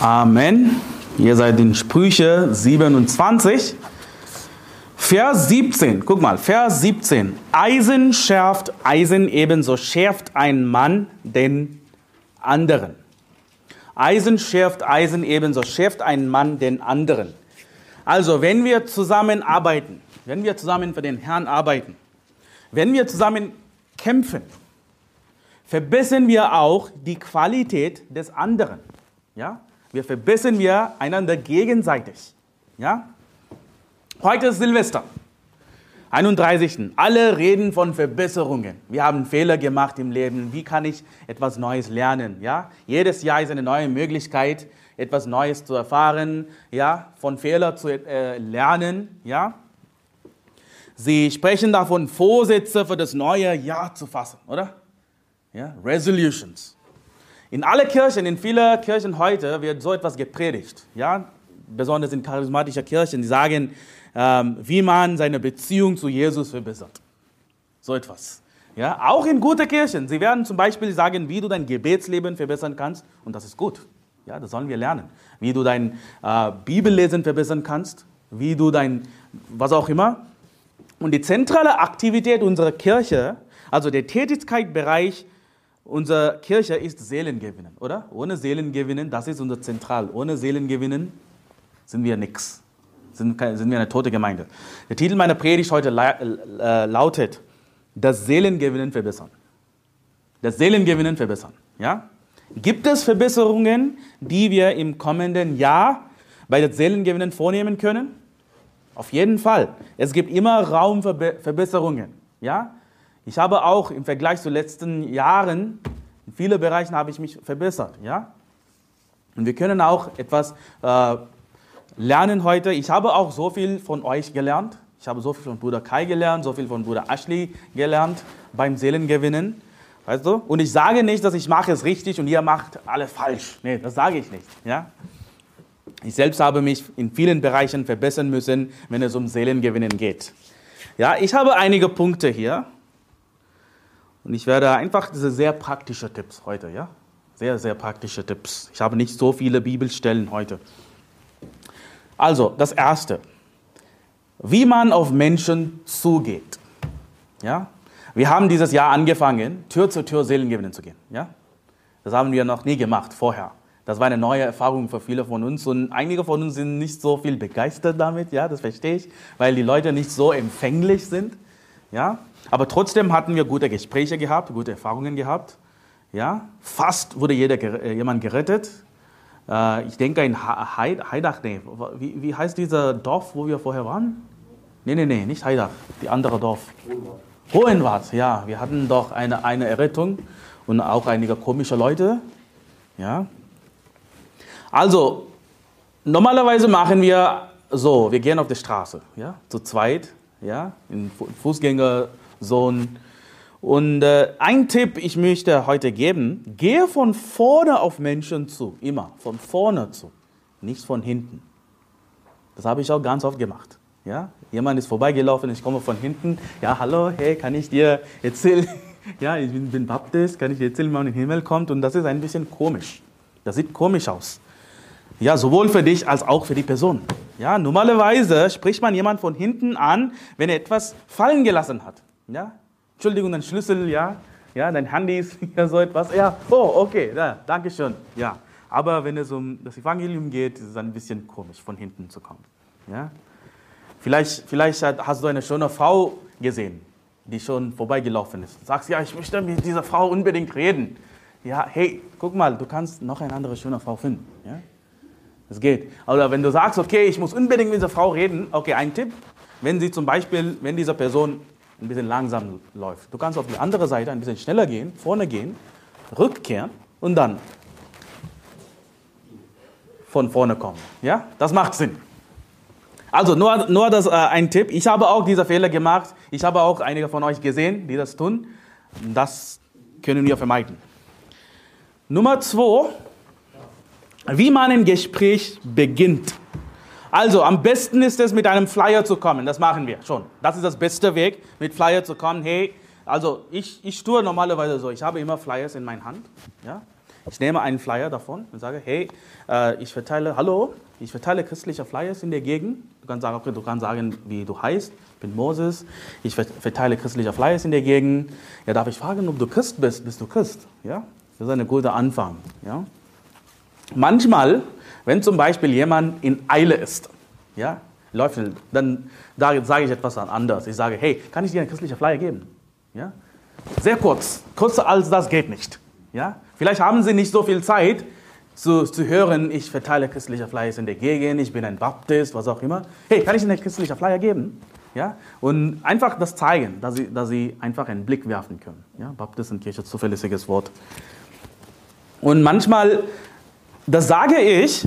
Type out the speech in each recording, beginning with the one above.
Amen. Ihr seid in Sprüche 27. Vers 17, guck mal, Vers 17. Eisen schärft Eisen, ebenso schärft ein Mann den anderen. Eisen schärft Eisen, ebenso schärft ein Mann den anderen. Also, wenn wir zusammen arbeiten, wenn wir zusammen für den Herrn arbeiten, wenn wir zusammen kämpfen, verbessern wir auch die Qualität des anderen. Ja? Wir verbessern wir einander gegenseitig. Ja? Heute ist Silvester. 31. Alle reden von Verbesserungen. Wir haben Fehler gemacht im Leben. Wie kann ich etwas Neues lernen? Ja? Jedes Jahr ist eine neue Möglichkeit, etwas Neues zu erfahren, ja? von Fehlern zu äh, lernen. Ja? Sie sprechen davon, Vorsätze für das neue Jahr zu fassen, oder? Ja? Resolutions. In alle Kirchen, in vielen Kirchen heute wird so etwas gepredigt. Ja? Besonders in charismatischen Kirchen, die sagen, ähm, wie man seine Beziehung zu Jesus verbessert. So etwas. Ja? Auch in guten Kirchen. Sie werden zum Beispiel sagen, wie du dein Gebetsleben verbessern kannst. Und das ist gut. Ja, das sollen wir lernen. Wie du dein äh, Bibellesen verbessern kannst. Wie du dein, was auch immer. Und die zentrale Aktivität unserer Kirche, also der Tätigkeitsbereich Unsere Kirche ist Seelengewinnen, oder? Ohne Seelengewinnen, das ist unser Zentral. Ohne Seelengewinnen sind wir nichts. Sind, sind wir eine tote Gemeinde. Der Titel meiner Predigt heute äh, lautet, das Seelengewinnen verbessern. Das Seelengewinnen verbessern. Ja? Gibt es Verbesserungen, die wir im kommenden Jahr bei das Seelengewinnen vornehmen können? Auf jeden Fall. Es gibt immer Raum für Verbesserungen. Ja? Ich habe auch im Vergleich zu den letzten Jahren, in vielen Bereichen habe ich mich verbessert. Ja? Und wir können auch etwas äh, lernen heute. Ich habe auch so viel von euch gelernt. Ich habe so viel von Bruder Kai gelernt, so viel von Bruder Ashley gelernt beim Seelengewinnen. Weißt du? Und ich sage nicht, dass ich mache es richtig und ihr macht alles falsch. Nee, das sage ich nicht. Ja? Ich selbst habe mich in vielen Bereichen verbessern müssen, wenn es um Seelengewinnen geht. Ja, ich habe einige Punkte hier. Und ich werde einfach diese sehr praktische Tipps heute, ja? Sehr, sehr praktische Tipps. Ich habe nicht so viele Bibelstellen heute. Also, das erste. Wie man auf Menschen zugeht. Ja? Wir haben dieses Jahr angefangen, Tür zu Tür Seelengewinnen zu gehen. Ja? Das haben wir noch nie gemacht vorher. Das war eine neue Erfahrung für viele von uns und einige von uns sind nicht so viel begeistert damit, ja, das verstehe ich, weil die Leute nicht so empfänglich sind, ja. Aber trotzdem hatten wir gute Gespräche gehabt, gute Erfahrungen gehabt. Ja, fast wurde jeder, äh, jemand gerettet. Äh, ich denke in Heidach, nee, wie, wie heißt dieser Dorf, wo wir vorher waren? Nee, nee, nee, nicht Heidach, die andere Dorf. Hohenwart, ja, wir hatten doch eine, eine Errettung und auch einige komische Leute. Ja. Also, normalerweise machen wir so, wir gehen auf die Straße, ja, zu zweit, ja, in Fußgänger Sohn. Und äh, ein Tipp, ich möchte heute geben, gehe von vorne auf Menschen zu, immer von vorne zu, nicht von hinten. Das habe ich auch ganz oft gemacht. Ja? Jemand ist vorbeigelaufen, ich komme von hinten, ja, hallo, hey, kann ich dir erzählen, ja, ich bin, bin Baptist, kann ich dir erzählen, wie man in den Himmel kommt? Und das ist ein bisschen komisch. Das sieht komisch aus. Ja, sowohl für dich als auch für die Person. Ja, normalerweise spricht man jemand von hinten an, wenn er etwas fallen gelassen hat. Ja? Entschuldigung, dein Schlüssel, ja, ja, dein Handy ist ja so etwas. Ja, oh, okay, ja, danke schön. Ja. Aber wenn es um das Evangelium geht, ist es ein bisschen komisch, von hinten zu kommen. Ja? Vielleicht, vielleicht hast du eine schöne Frau gesehen, die schon vorbeigelaufen ist. Du sagst, ja, ich möchte mit dieser Frau unbedingt reden. Ja, hey, guck mal, du kannst noch eine andere schöne Frau finden. Ja? Das geht. Oder wenn du sagst, okay, ich muss unbedingt mit dieser Frau reden, okay, ein Tipp. Wenn sie zum Beispiel, wenn diese Person ein bisschen langsam läuft. Du kannst auf die andere Seite ein bisschen schneller gehen, vorne gehen, rückkehren und dann von vorne kommen. Ja, das macht Sinn. Also nur, nur das, äh, ein Tipp. Ich habe auch diese Fehler gemacht. Ich habe auch einige von euch gesehen, die das tun. Das können wir vermeiden. Nummer zwei, wie man ein Gespräch beginnt. Also am besten ist es, mit einem Flyer zu kommen. Das machen wir schon. Das ist das beste Weg, mit Flyer zu kommen. Hey, also ich, ich tue normalerweise so. Ich habe immer Flyers in meiner Hand. Ja? Ich nehme einen Flyer davon und sage, hey, äh, ich verteile, hallo, ich verteile christliche Flyers in der Gegend. Du kannst sagen, okay, du kannst sagen, wie du heißt. Ich bin Moses. Ich verteile christliche Flyers in der Gegend. Ja, darf ich fragen, ob du Christ bist? Bist du Christ? Ja, das ist ein guter Anfang. Ja. Manchmal, wenn zum Beispiel jemand in Eile ist, ja, läuft, dann sage ich etwas anders. Ich sage, hey, kann ich dir einen christlichen Flyer geben? Ja? Sehr kurz. Kürzer als das geht nicht. Ja? Vielleicht haben Sie nicht so viel Zeit zu, zu hören, ich verteile christliche Flyers in der Gegend, ich bin ein Baptist, was auch immer. Hey, kann ich Ihnen einen christlichen Flyer geben? Ja? Und einfach das zeigen, dass Sie, dass Sie einfach einen Blick werfen können. Ja? Baptistenkirche, zuverlässiges Wort. Und manchmal, das sage ich,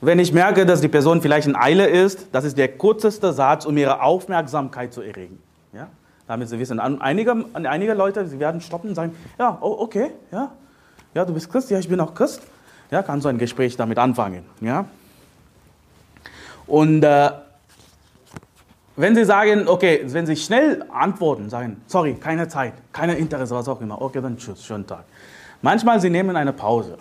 wenn ich merke, dass die Person vielleicht in Eile ist, das ist der kürzeste Satz, um ihre Aufmerksamkeit zu erregen. Ja? Damit sie wissen, einige, einige Leute, sie werden stoppen und sagen, ja, oh, okay, ja, ja, du bist Christ, ja, ich bin auch Christ. Ja, kann so ein Gespräch damit anfangen. Ja? Und äh, wenn Sie sagen, okay, wenn Sie schnell antworten, sagen, sorry, keine Zeit, keine Interesse, was auch immer, okay, dann tschüss, schönen Tag. Manchmal Sie nehmen eine Pause.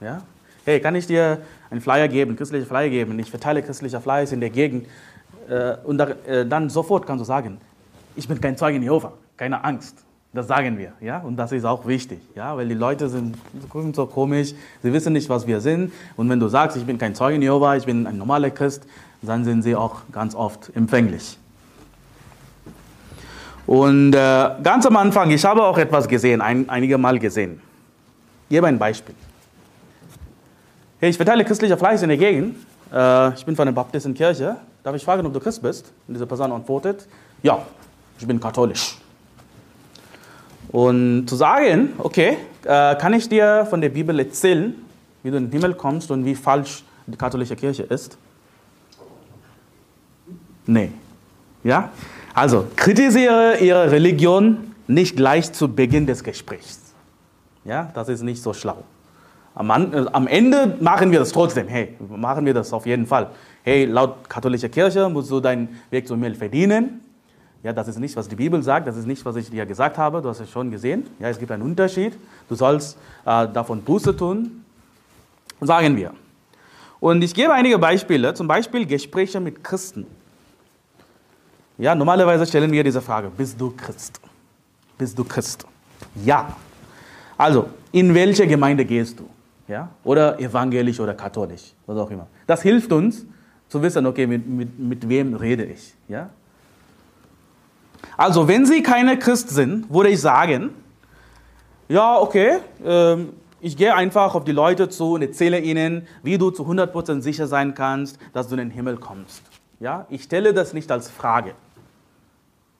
Ja? Hey, kann ich dir einen Flyer geben, christliche Flyer geben? Ich verteile christliche Flyers in der Gegend. Äh, und äh, dann sofort kannst du sagen, ich bin kein Zeuge in Jehova, keine Angst. Das sagen wir, ja, und das ist auch wichtig, ja, weil die Leute sind so komisch, sie wissen nicht, was wir sind. Und wenn du sagst, ich bin kein Zeuge in Jehova, ich bin ein normaler Christ, dann sind sie auch ganz oft empfänglich. Und äh, ganz am Anfang, ich habe auch etwas gesehen, ein, einige Mal gesehen. Ich gebe ein Beispiel. Hey, ich verteile christlicher Fleisch in der Gegend. Äh, ich bin von der Baptistenkirche. Darf ich fragen, ob du Christ bist? Und diese Person antwortet, ja, ich bin katholisch. Und zu sagen, okay, äh, kann ich dir von der Bibel erzählen, wie du in den Himmel kommst und wie falsch die katholische Kirche ist? Nee. Ja? Also, kritisiere ihre Religion nicht gleich zu Beginn des Gesprächs. Ja, das ist nicht so schlau. Am, äh, am, Ende machen wir das trotzdem. Hey, machen wir das auf jeden Fall. Hey, laut katholischer Kirche musst du deinen Weg zum Himmel verdienen. Ja, das ist nicht, was die Bibel sagt, das ist nicht, was ich dir gesagt habe, du hast es schon gesehen. Ja, es gibt einen Unterschied. Du sollst äh, davon Buße tun, sagen wir. Und ich gebe einige Beispiele, zum Beispiel Gespräche mit Christen. Ja, normalerweise stellen wir diese Frage, bist du Christ? Bist du Christ? Ja. Also, in welche Gemeinde gehst du? Ja? oder evangelisch oder katholisch, was auch immer. Das hilft uns zu wissen, okay, mit, mit, mit wem rede ich. Ja? Also, wenn Sie keine Christ sind, würde ich sagen, ja, okay, ähm, ich gehe einfach auf die Leute zu und erzähle ihnen, wie du zu 100% sicher sein kannst, dass du in den Himmel kommst. Ja? Ich stelle das nicht als Frage.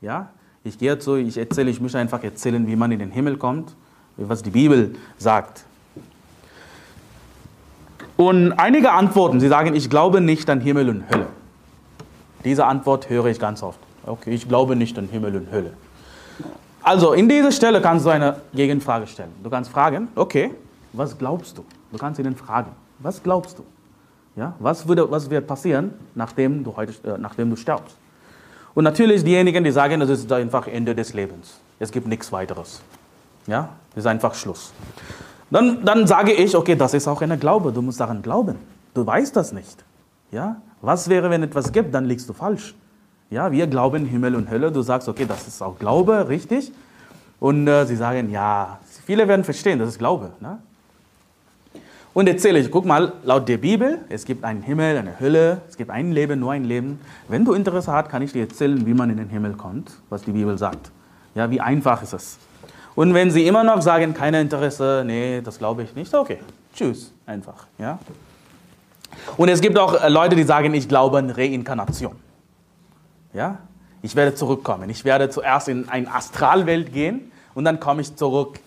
Ja? Ich gehe zu, ich erzähle, ich möchte einfach erzählen, wie man in den Himmel kommt, was die Bibel sagt. Und einige antworten, sie sagen, ich glaube nicht an Himmel und Hölle. Diese Antwort höre ich ganz oft. Okay, ich glaube nicht an Himmel und Hölle. Also in dieser Stelle kannst du eine Gegenfrage stellen. Du kannst fragen, okay, was glaubst du? Du kannst ihnen fragen, was glaubst du? Ja, was, würde, was wird passieren, nachdem du, heute, äh, nachdem du stirbst? Und natürlich diejenigen, die sagen, das ist einfach Ende des Lebens. Es gibt nichts weiteres. Ja, es ist einfach Schluss. Dann, dann sage ich, okay, das ist auch eine Glaube, du musst daran glauben. Du weißt das nicht. Ja? Was wäre, wenn etwas gibt, dann liegst du falsch. Ja, wir glauben Himmel und Hölle. Du sagst, okay, das ist auch Glaube, richtig. Und äh, sie sagen, ja, viele werden verstehen, das ist Glaube. Ne? Und erzähle ich, guck mal, laut der Bibel, es gibt einen Himmel, eine Hölle, es gibt ein Leben, nur ein Leben. Wenn du Interesse hast, kann ich dir erzählen, wie man in den Himmel kommt, was die Bibel sagt. Ja, wie einfach ist es. Und wenn Sie immer noch sagen, kein Interesse, nee, das glaube ich nicht, okay, tschüss, einfach. Ja? Und es gibt auch äh, Leute, die sagen, ich glaube an Reinkarnation. Ja? Ich werde zurückkommen. Ich werde zuerst in eine Astralwelt gehen und dann komme ich zurück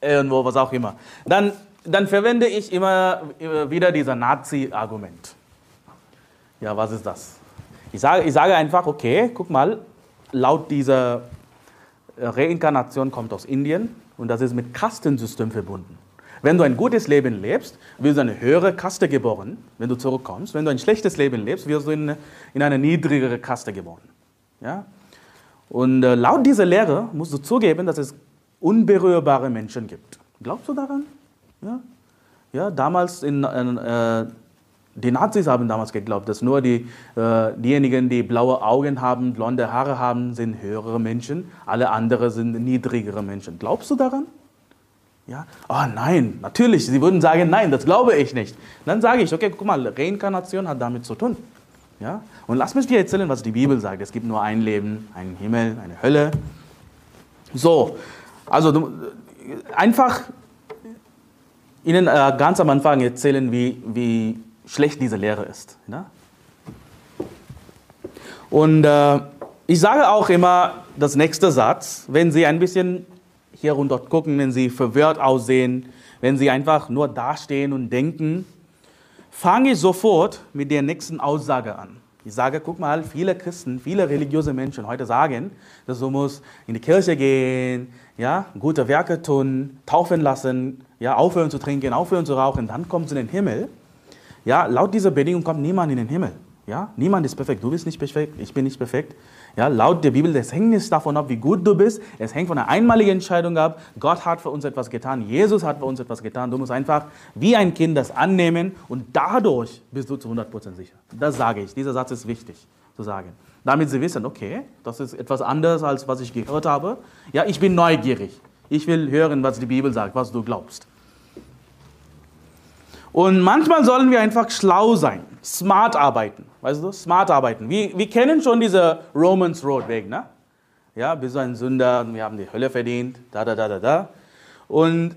irgendwo, was auch immer. Dann, dann verwende ich immer wieder dieser Nazi-Argument. Ja, was ist das? Ich sage, ich sage einfach, okay, guck mal, laut dieser Reinkarnation kommt aus Indien und das ist mit Kastensystem verbunden. Wenn du ein gutes Leben lebst, wirst du eine höhere Kaste geboren, wenn du zurückkommst. Wenn du ein schlechtes Leben lebst, wirst du in, in eine niedrigere Kaste geboren. Ja? Und äh, laut dieser Lehre musst du zugeben, dass es unberührbare Menschen gibt. Glaubst du daran? Ja? Ja, damals in, äh, die Nazis haben damals geglaubt, dass nur die, äh, diejenigen, die blaue Augen haben, blonde Haare haben, sind höhere Menschen, alle anderen sind niedrigere Menschen. Glaubst du daran? Ja, oh nein, natürlich. Sie würden sagen, nein, das glaube ich nicht. Dann sage ich, okay, guck mal, Reinkarnation hat damit zu tun. Ja? Und lass mich dir erzählen, was die Bibel sagt. Es gibt nur ein Leben, einen Himmel, eine Hölle. So, also du, einfach Ihnen äh, ganz am Anfang erzählen, wie, wie schlecht diese Lehre ist. Ne? Und äh, ich sage auch immer das nächste Satz, wenn Sie ein bisschen hier und dort gucken, wenn Sie verwirrt aussehen, wenn Sie einfach nur dastehen und denken, fange ich sofort mit der nächsten Aussage an. Ich sage, guck mal, viele Christen, viele religiöse Menschen heute sagen, dass du musst in die Kirche gehen, ja, gute Werke tun, taufen lassen, ja, aufhören zu trinken, aufhören zu rauchen, dann kommst du in den Himmel. Ja, laut dieser Bedingung kommt niemand in den Himmel. Ja, niemand ist perfekt. Du bist nicht perfekt, ich bin nicht perfekt. Ja, laut der Bibel, das hängt nicht davon ab, wie gut du bist. Es hängt von einer einmaligen Entscheidung ab. Gott hat für uns etwas getan. Jesus hat für uns etwas getan. Du musst einfach wie ein Kind das annehmen und dadurch bist du zu 100% sicher. Das sage ich. Dieser Satz ist wichtig zu sagen. Damit sie wissen, okay, das ist etwas anderes, als was ich gehört habe. Ja, ich bin neugierig. Ich will hören, was die Bibel sagt, was du glaubst. Und manchmal sollen wir einfach schlau sein, smart arbeiten. Weißt du, smart arbeiten. Wir, wir kennen schon diese Romans Road Weg, ne? Ja, bist du ein Sünder, wir haben die Hölle verdient, da, da, da, da, da. Und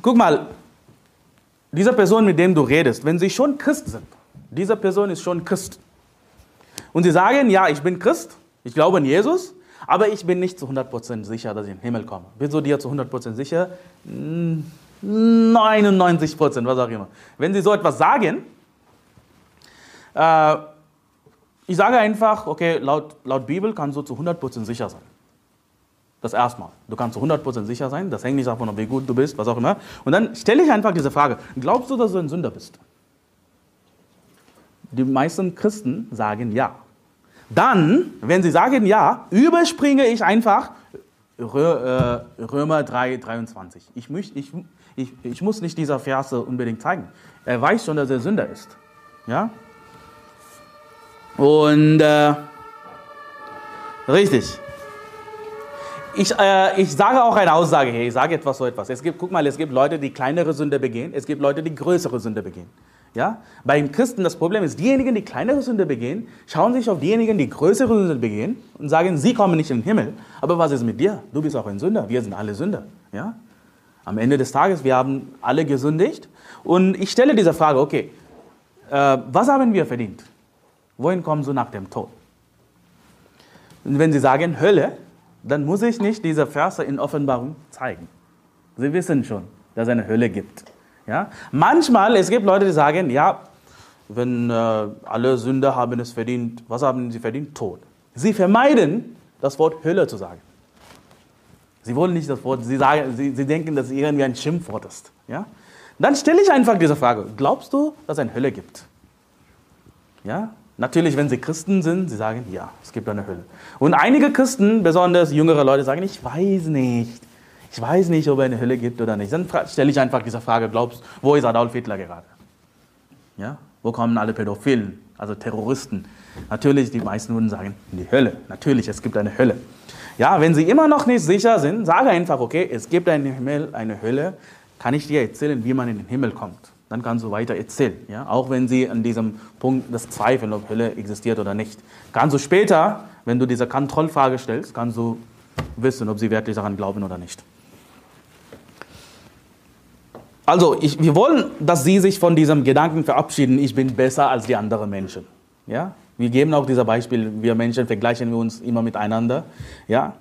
guck mal, diese Person, mit dem du redest, wenn sie schon Christ sind, diese Person ist schon Christ. Und sie sagen, ja, ich bin Christ, ich glaube an Jesus, aber ich bin nicht zu 100% sicher, dass ich in den Himmel komme. Bist du dir zu 100% sicher? Hm 99 Prozent, was auch immer. Wenn Sie so etwas sagen, äh, ich sage einfach, okay, laut, laut Bibel kannst du zu 100 Prozent sicher sein. Das erstmal. Du kannst zu 100 Prozent sicher sein. Das hängt nicht davon ab, wie gut du bist, was auch immer. Und dann stelle ich einfach diese Frage: Glaubst du, dass du ein Sünder bist? Die meisten Christen sagen ja. Dann, wenn sie sagen ja, überspringe ich einfach äh, Römer 3, 23. Ich, ich, ich, ich muss nicht dieser Verse unbedingt zeigen. Er weiß schon, dass er Sünder ist. Ja? Und äh, richtig. Ich, äh, ich sage auch eine Aussage hier, ich sage etwas so etwas. Es gibt, guck mal, es gibt Leute, die kleinere Sünde begehen, es gibt Leute, die größere Sünde begehen. Ja? Beim Christen das Problem ist, diejenigen, die kleinere Sünde begehen, schauen sich auf diejenigen, die größere Sünde begehen und sagen, sie kommen nicht in den Himmel. Aber was ist mit dir? Du bist auch ein Sünder. Wir sind alle Sünder. Ja? Am Ende des Tages, wir haben alle gesündigt. Und ich stelle diese Frage, okay, äh, was haben wir verdient? Wohin kommen Sie nach dem Tod? Und wenn Sie sagen Hölle, dann muss ich nicht diese Verse in Offenbarung zeigen. Sie wissen schon, dass es eine Hölle gibt. Ja? Manchmal, es gibt Leute, die sagen, ja, wenn äh, alle Sünder haben es verdient, was haben sie verdient? Tod. Sie vermeiden, das Wort Hölle zu sagen. Sie wollen nicht das Wort, sie, sagen, sie, sie denken, dass es irgendwie ein Schimpfwort ist. Ja? Dann stelle ich einfach diese Frage, glaubst du, dass es eine Hölle gibt? Ja? Natürlich, wenn sie Christen sind, sie sagen, ja, es gibt eine Hölle. Und einige Christen, besonders jüngere Leute, sagen, ich weiß nicht. Ich weiß nicht, ob es eine Hölle gibt oder nicht. Dann stelle ich einfach diese Frage, glaubst wo ist Adolf Hitler gerade? Ja? Wo kommen alle Pädophilen, also Terroristen? Natürlich, die meisten würden sagen, in die Hölle. Natürlich, es gibt eine Hölle. Ja, wenn Sie immer noch nicht sicher sind, sage einfach, okay, es gibt einen Himmel, eine Hölle, kann ich dir erzählen, wie man in den Himmel kommt. Dann kannst du weiter erzählen. Ja? Auch wenn Sie an diesem Punkt das zweifeln, ob Hölle existiert oder nicht. Kannst du später, wenn du diese Kontrollfrage stellst, kannst du wissen, ob Sie wirklich daran glauben oder nicht. Also, ich, wir wollen, dass Sie sich von diesem Gedanken verabschieden, ich bin besser als die anderen Menschen. Ja? Wir geben auch dieses Beispiel, wir Menschen vergleichen wir uns immer miteinander. Ja?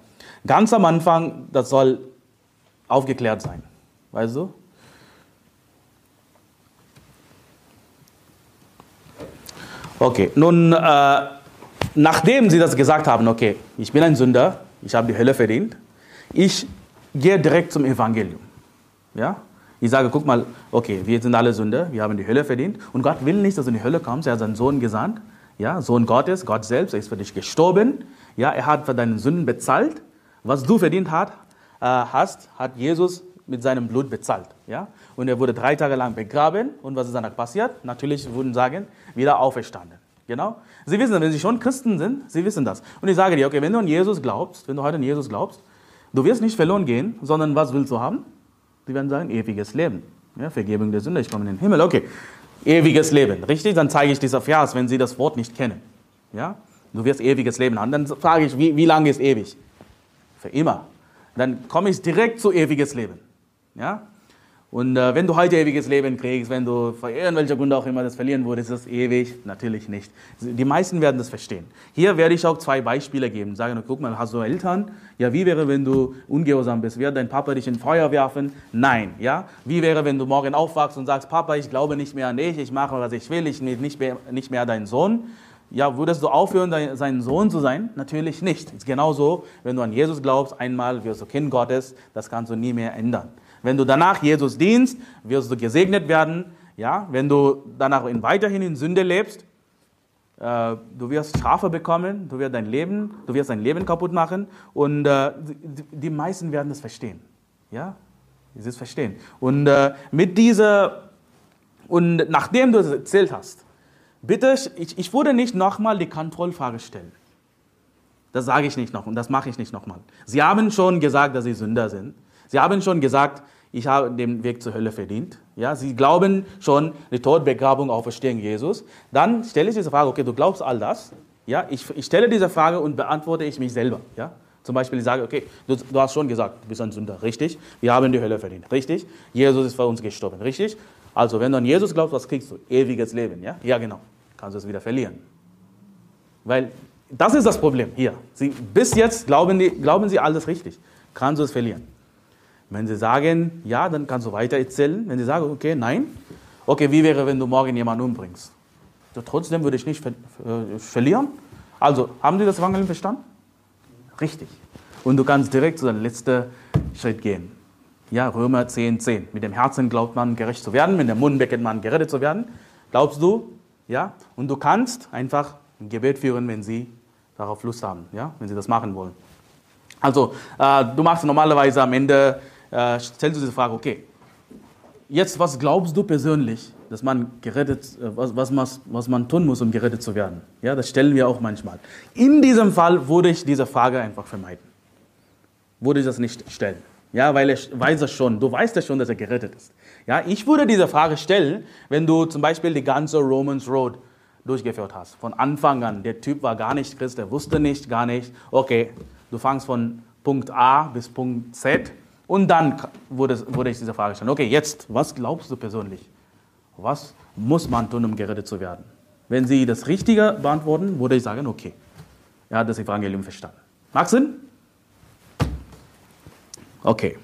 Ganz am Anfang, das soll aufgeklärt sein. Weißt du? Okay, nun, äh, nachdem sie das gesagt haben, okay, ich bin ein Sünder, ich habe die Hölle verdient, ich gehe direkt zum Evangelium. Ja? Ich sage, guck mal, okay, wir sind alle Sünder, wir haben die Hölle verdient und Gott will nicht, dass du in die Hölle kommst, er hat seinen Sohn gesandt, ja, Sohn Gottes, Gott selbst, er ist für dich gestorben. Ja, er hat für deine Sünden bezahlt. Was du verdient hat, äh, hast, hat Jesus mit seinem Blut bezahlt. Ja? Und er wurde drei Tage lang begraben. Und was ist danach passiert? Natürlich würden sagen, wieder auferstanden. Genau. Sie wissen, wenn Sie schon Christen sind, Sie wissen das. Und ich sage dir, okay, wenn du an Jesus glaubst, wenn du heute an Jesus glaubst, du wirst nicht verloren gehen, sondern was willst du haben? Sie werden sagen, ewiges Leben. Ja, Vergebung der Sünde, ich komme in den Himmel. Okay, ewiges Leben. Richtig? Dann zeige ich dieser Vers, wenn Sie das Wort nicht kennen. Ja? Du wirst ewiges Leben haben. Dann frage ich, wie, wie lange ist ewig? Für immer. Dann komme ich direkt zu ewiges Leben. Ja? Und äh, wenn du heute ewiges Leben kriegst, wenn du von irgendwelcher Grund auch immer das verlieren würdest, ist das ewig? Natürlich nicht. Die meisten werden das verstehen. Hier werde ich auch zwei Beispiele geben. Sagen, guck mal, hast du Eltern? Ja, wie wäre, wenn du ungehorsam bist? Wird dein Papa dich in Feuer werfen? Nein. Ja? Wie wäre, wenn du morgen aufwachst und sagst, Papa, ich glaube nicht mehr an dich, ich mache, was ich will, ich bin nicht mehr, nicht mehr dein Sohn? Ja, würdest du aufhören, dein, sein Sohn zu sein? Natürlich nicht. ist genauso, wenn du an Jesus glaubst, einmal wirst du Kind Gottes, das kannst du nie mehr ändern. Wenn du danach Jesus dienst, wirst du gesegnet werden. Ja, wenn du danach weiterhin in Sünde lebst, äh, du wirst Strafe bekommen, du wirst dein Leben, du wirst dein Leben kaputt machen und äh, die, meisten werden das verstehen. Ja, sie es verstehen. Und äh, mit dieser und nachdem du es erzählt hast, bitte, ich, ich würde nicht nochmal die Kontrollfrage stellen. Das sage ich nicht noch und das mache ich nicht nochmal. Sie haben schon gesagt, dass sie Sünder sind. Sie haben schon gesagt, ich habe den Weg zur Hölle verdient. Ja, sie glauben schon die Tod, Begrabung, Auferstehung Jesus. Dann stelle ich diese Frage, okay, du glaubst all das? Ja, ich, ich stelle diese Frage und beantworte ich mich selber. Ja, zum Beispiel, ich sage, okay, du, du, hast schon gesagt, du bist ein Sünder, richtig? Wir haben die Hölle verdient, richtig? Jesus ist für uns gestorben, richtig? Also, wenn du an Jesus glaubst, was kriegst du? Ewiges Leben, ja? Ja, genau. Kannst du es wieder verlieren. Weil das ist das Problem hier. Sie, bis jetzt glauben, die, glauben sie alles richtig. Kannst du es verlieren. Wenn sie sagen, ja, dann kannst du weiter erzählen. Wenn sie sagen, okay, nein, okay, wie wäre, wenn du morgen jemanden umbringst? Trotzdem würde ich nicht ver äh, verlieren. Also, haben Sie das Evangelium verstanden? Richtig. Und du kannst direkt zu deinem letzten Schritt gehen. Ja, Römer 10, 10. Mit dem Herzen glaubt man, gerecht zu werden, mit dem Mund bekennt man, gerettet zu werden. Glaubst du? Ja. Und du kannst einfach ein Gebet führen, wenn sie darauf Lust haben, ja, wenn sie das machen wollen. Also, äh, du machst normalerweise am Ende äh, stellst du diese Frage, okay, jetzt was glaubst du persönlich, dass man gerettet, äh, was, was, man, was man tun muss, um gerettet zu werden? Ja, das stellen wir auch manchmal. In diesem Fall würde ich diese Frage einfach vermeiden. Würde ich das nicht stellen. Ja, weil ich weiß es schon, du weißt ja schon, dass er gerettet ist. Ja, ich würde diese Frage stellen, wenn du zum Beispiel die ganze Romans Road durchgeführt hast. Von Anfang an. Der Typ war gar nicht Christ, der wusste nicht, gar nicht. Okay, du fangst von Punkt A bis Punkt Z und dann wurde, wurde ich diese Frage stellen, okay, jetzt, was glaubst du persönlich? Was muss man tun, um gerettet zu werden? Wenn Sie das Richtige beantworten, würde ich sagen, okay, er hat das Evangelium verstanden. Macht Sinn? Okay.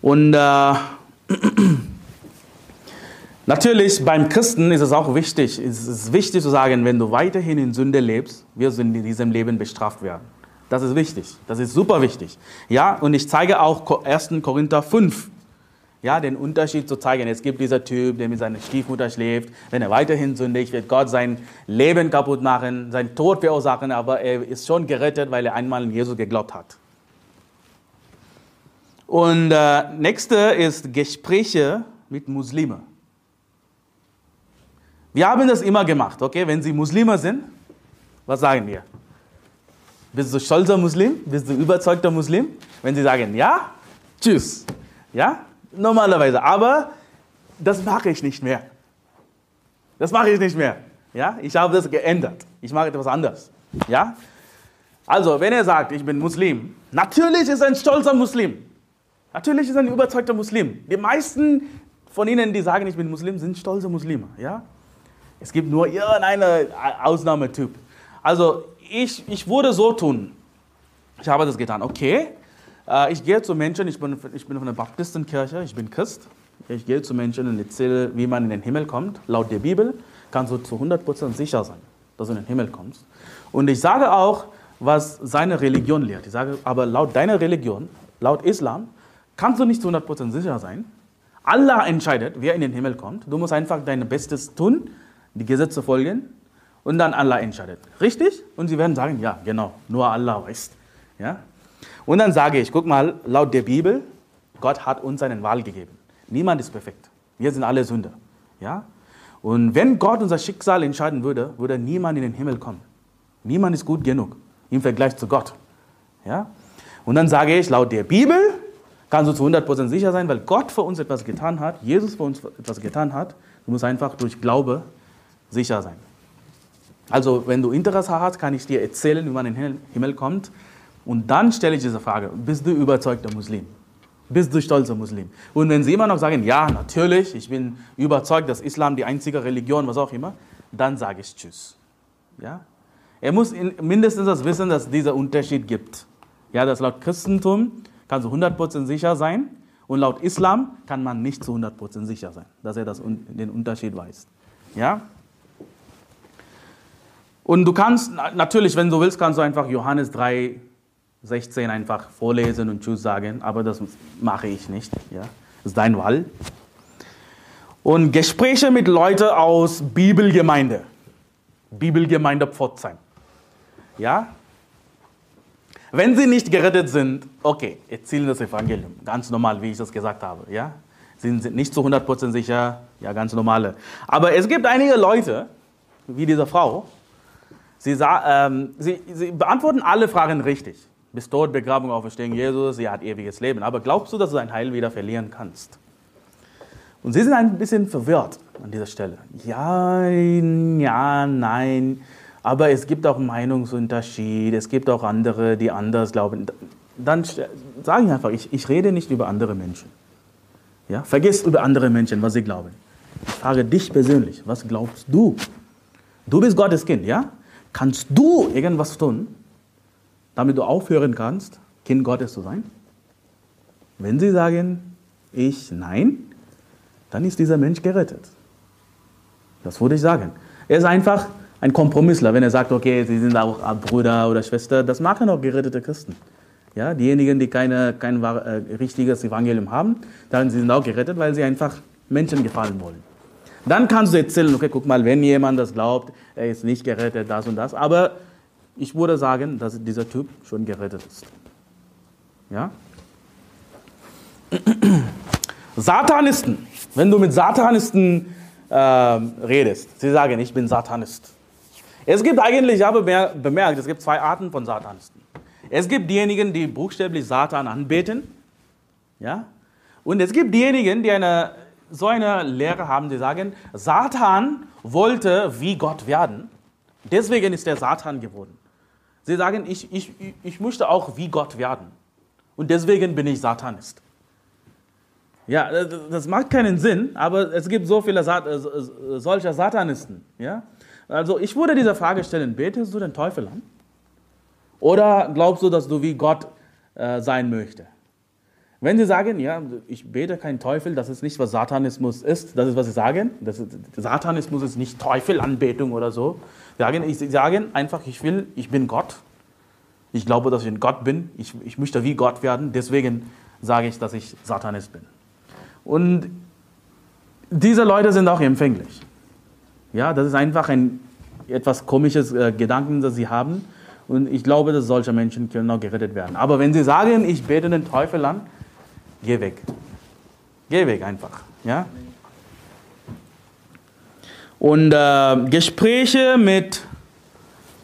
Und äh, natürlich beim Christen ist es auch wichtig, es ist wichtig zu sagen, wenn du weiterhin in Sünde lebst, wirst du in diesem Leben bestraft werden. Das ist wichtig. Das ist super wichtig. Ja, und ich zeige auch 1. Korinther 5. Ja, den Unterschied zu zeigen. Es gibt dieser Typ, der mit seiner Stiefmutter schläft. Wenn er weiterhin sündigt, wird Gott sein Leben kaputt machen, seinen Tod verursachen, aber er ist schon gerettet, weil er einmal an Jesus geglaubt hat. Und äh, nächste ist Gespräche mit Muslimen. Wir haben das immer gemacht, okay? Wenn Sie Muslime sind, was sagen wir? Bist du stolzer Muslim? Bist du überzeugter Muslim? Wenn sie sagen ja, tschüss. Ja, normalerweise. Aber das mache ich nicht mehr. Das mache ich nicht mehr. Ja, ich habe das geändert. Ich mache etwas anders. Ja, also wenn er sagt, ich bin Muslim, natürlich ist er ein stolzer Muslim. Natürlich ist er ein überzeugter Muslim. Die meisten von ihnen, die sagen, ich bin Muslim, sind stolze Muslime. Ja, es gibt nur irgendeinen Ausnahmetyp. Also ich, ich würde so tun. Ich habe das getan. Okay, äh, ich gehe zu Menschen, ich bin, ich bin von der Baptistenkirche, ich bin Christ. Ich gehe zu Menschen und erzähle, wie man in den Himmel kommt. Laut der Bibel kannst du zu 100% sicher sein, dass du in den Himmel kommst. Und ich sage auch, was seine Religion lehrt. Ich sage, aber laut deiner Religion, laut Islam, kannst du nicht zu 100% sicher sein. Allah entscheidet, wer in den Himmel kommt. Du musst einfach dein Bestes tun, die Gesetze folgen und dann Allah entscheidet. Richtig? Und sie werden sagen, ja, genau, nur Allah weiß. Ja? Und dann sage ich, guck mal, laut der Bibel, Gott hat uns einen Wahl gegeben. Niemand ist perfekt. Wir sind alle Sünder. Ja? Und wenn Gott unser Schicksal entscheiden würde, würde niemand in den Himmel kommen. Niemand ist gut genug im Vergleich zu Gott. Ja? Und dann sage ich, laut der Bibel kannst du zu 100% sicher sein, weil Gott für uns etwas getan hat, Jesus für uns etwas getan hat. Du musst einfach durch Glaube sicher sein. Also, wenn du Interesse hast, kann ich dir erzählen, wie man in den Himmel kommt. Und dann stelle ich diese Frage: Bist du überzeugter Muslim? Bist du stolzer Muslim? Und wenn sie immer noch sagen, ja, natürlich, ich bin überzeugt, dass Islam die einzige Religion, was auch immer, dann sage ich Tschüss. Ja? Er muss mindestens das wissen, dass es dieser Unterschied gibt. Ja, dass laut Christentum kannst du 100% sicher sein und laut Islam kann man nicht zu 100% sicher sein, dass er das, den Unterschied weiß. Ja? Und du kannst, natürlich, wenn du willst, kannst du einfach Johannes 3, 16 einfach vorlesen und Tschüss sagen, aber das mache ich nicht. Ja? Das ist dein Wahl. Und Gespräche mit Leuten aus Bibelgemeinde. Bibelgemeinde Pforzheim. Ja? Wenn sie nicht gerettet sind, okay, erzählen das Evangelium. Ganz normal, wie ich das gesagt habe. Ja? Sie sind nicht zu 100% sicher, ja, ganz normale. Aber es gibt einige Leute, wie diese Frau, sie, ähm, sie, sie beantworten alle Fragen richtig. Bis Tod, Begrabung, Auferstehung Jesus, sie hat ewiges Leben. Aber glaubst du, dass du dein Heil wieder verlieren kannst? Und sie sind ein bisschen verwirrt an dieser Stelle. Ja, ja, nein. Aber es gibt auch Meinungsunterschied. Es gibt auch andere, die anders glauben. Dann sage ich einfach, ich, ich rede nicht über andere Menschen. Ja? Vergiss über andere Menschen, was sie glauben. Ich frage dich persönlich, was glaubst du? Du bist Gottes Kind, ja? Kannst du irgendwas tun, damit du aufhören kannst, Kind Gottes zu sein? Wenn sie sagen, ich nein, dann ist dieser Mensch gerettet. Das würde ich sagen. Er ist einfach ein Kompromissler, wenn er sagt, okay, sie sind auch Bruder oder Schwester. Das machen auch gerettete Christen. Ja, diejenigen, die keine, kein äh, richtiges Evangelium haben, dann sind auch gerettet, weil sie einfach Menschen gefallen wollen. Dann kannst du erzählen, okay, guck mal, wenn jemand das glaubt, er ist nicht gerettet, das und das. Aber ich würde sagen, dass dieser Typ schon gerettet ist. Ja? Satanisten. Wenn du mit Satanisten äh, redest, sie sagen, ich bin Satanist. Es gibt eigentlich, ich habe bemerkt, es gibt zwei Arten von Satanisten. Es gibt diejenigen, die buchstäblich Satan anbeten. Ja? Und es gibt diejenigen, die eine, so eine Lehre haben, die sagen, Satan wollte wie Gott werden. Deswegen ist er Satan geworden. Sie sagen, ich, ich, ich möchte auch wie Gott werden. Und deswegen bin ich Satanist. Ja, das macht keinen Sinn, aber es gibt so viele Sat äh, solcher Satanisten. Ja? Also ich würde diese Frage stellen, betest du den Teufel an? Oder glaubst du, dass du wie Gott äh, sein möchtest? Wenn sie sagen, ja, ich bete keinen Teufel, das ist nicht, was Satanismus ist, das ist, was sie sagen. Das ist, Satanismus ist nicht Teufelanbetung oder so. Sie sagen, ich, sie sagen einfach, ich will, ich bin Gott. Ich glaube, dass ich ein Gott bin. Ich, ich möchte wie Gott werden. Deswegen sage ich, dass ich Satanist bin. Und diese Leute sind auch empfänglich. Ja, das ist einfach ein etwas komisches äh, Gedanken, das sie haben. Und ich glaube, dass solche Menschen können auch gerettet werden. Aber wenn sie sagen, ich bete den Teufel an, geh weg. Geh weg einfach. Ja? Und äh, Gespräche mit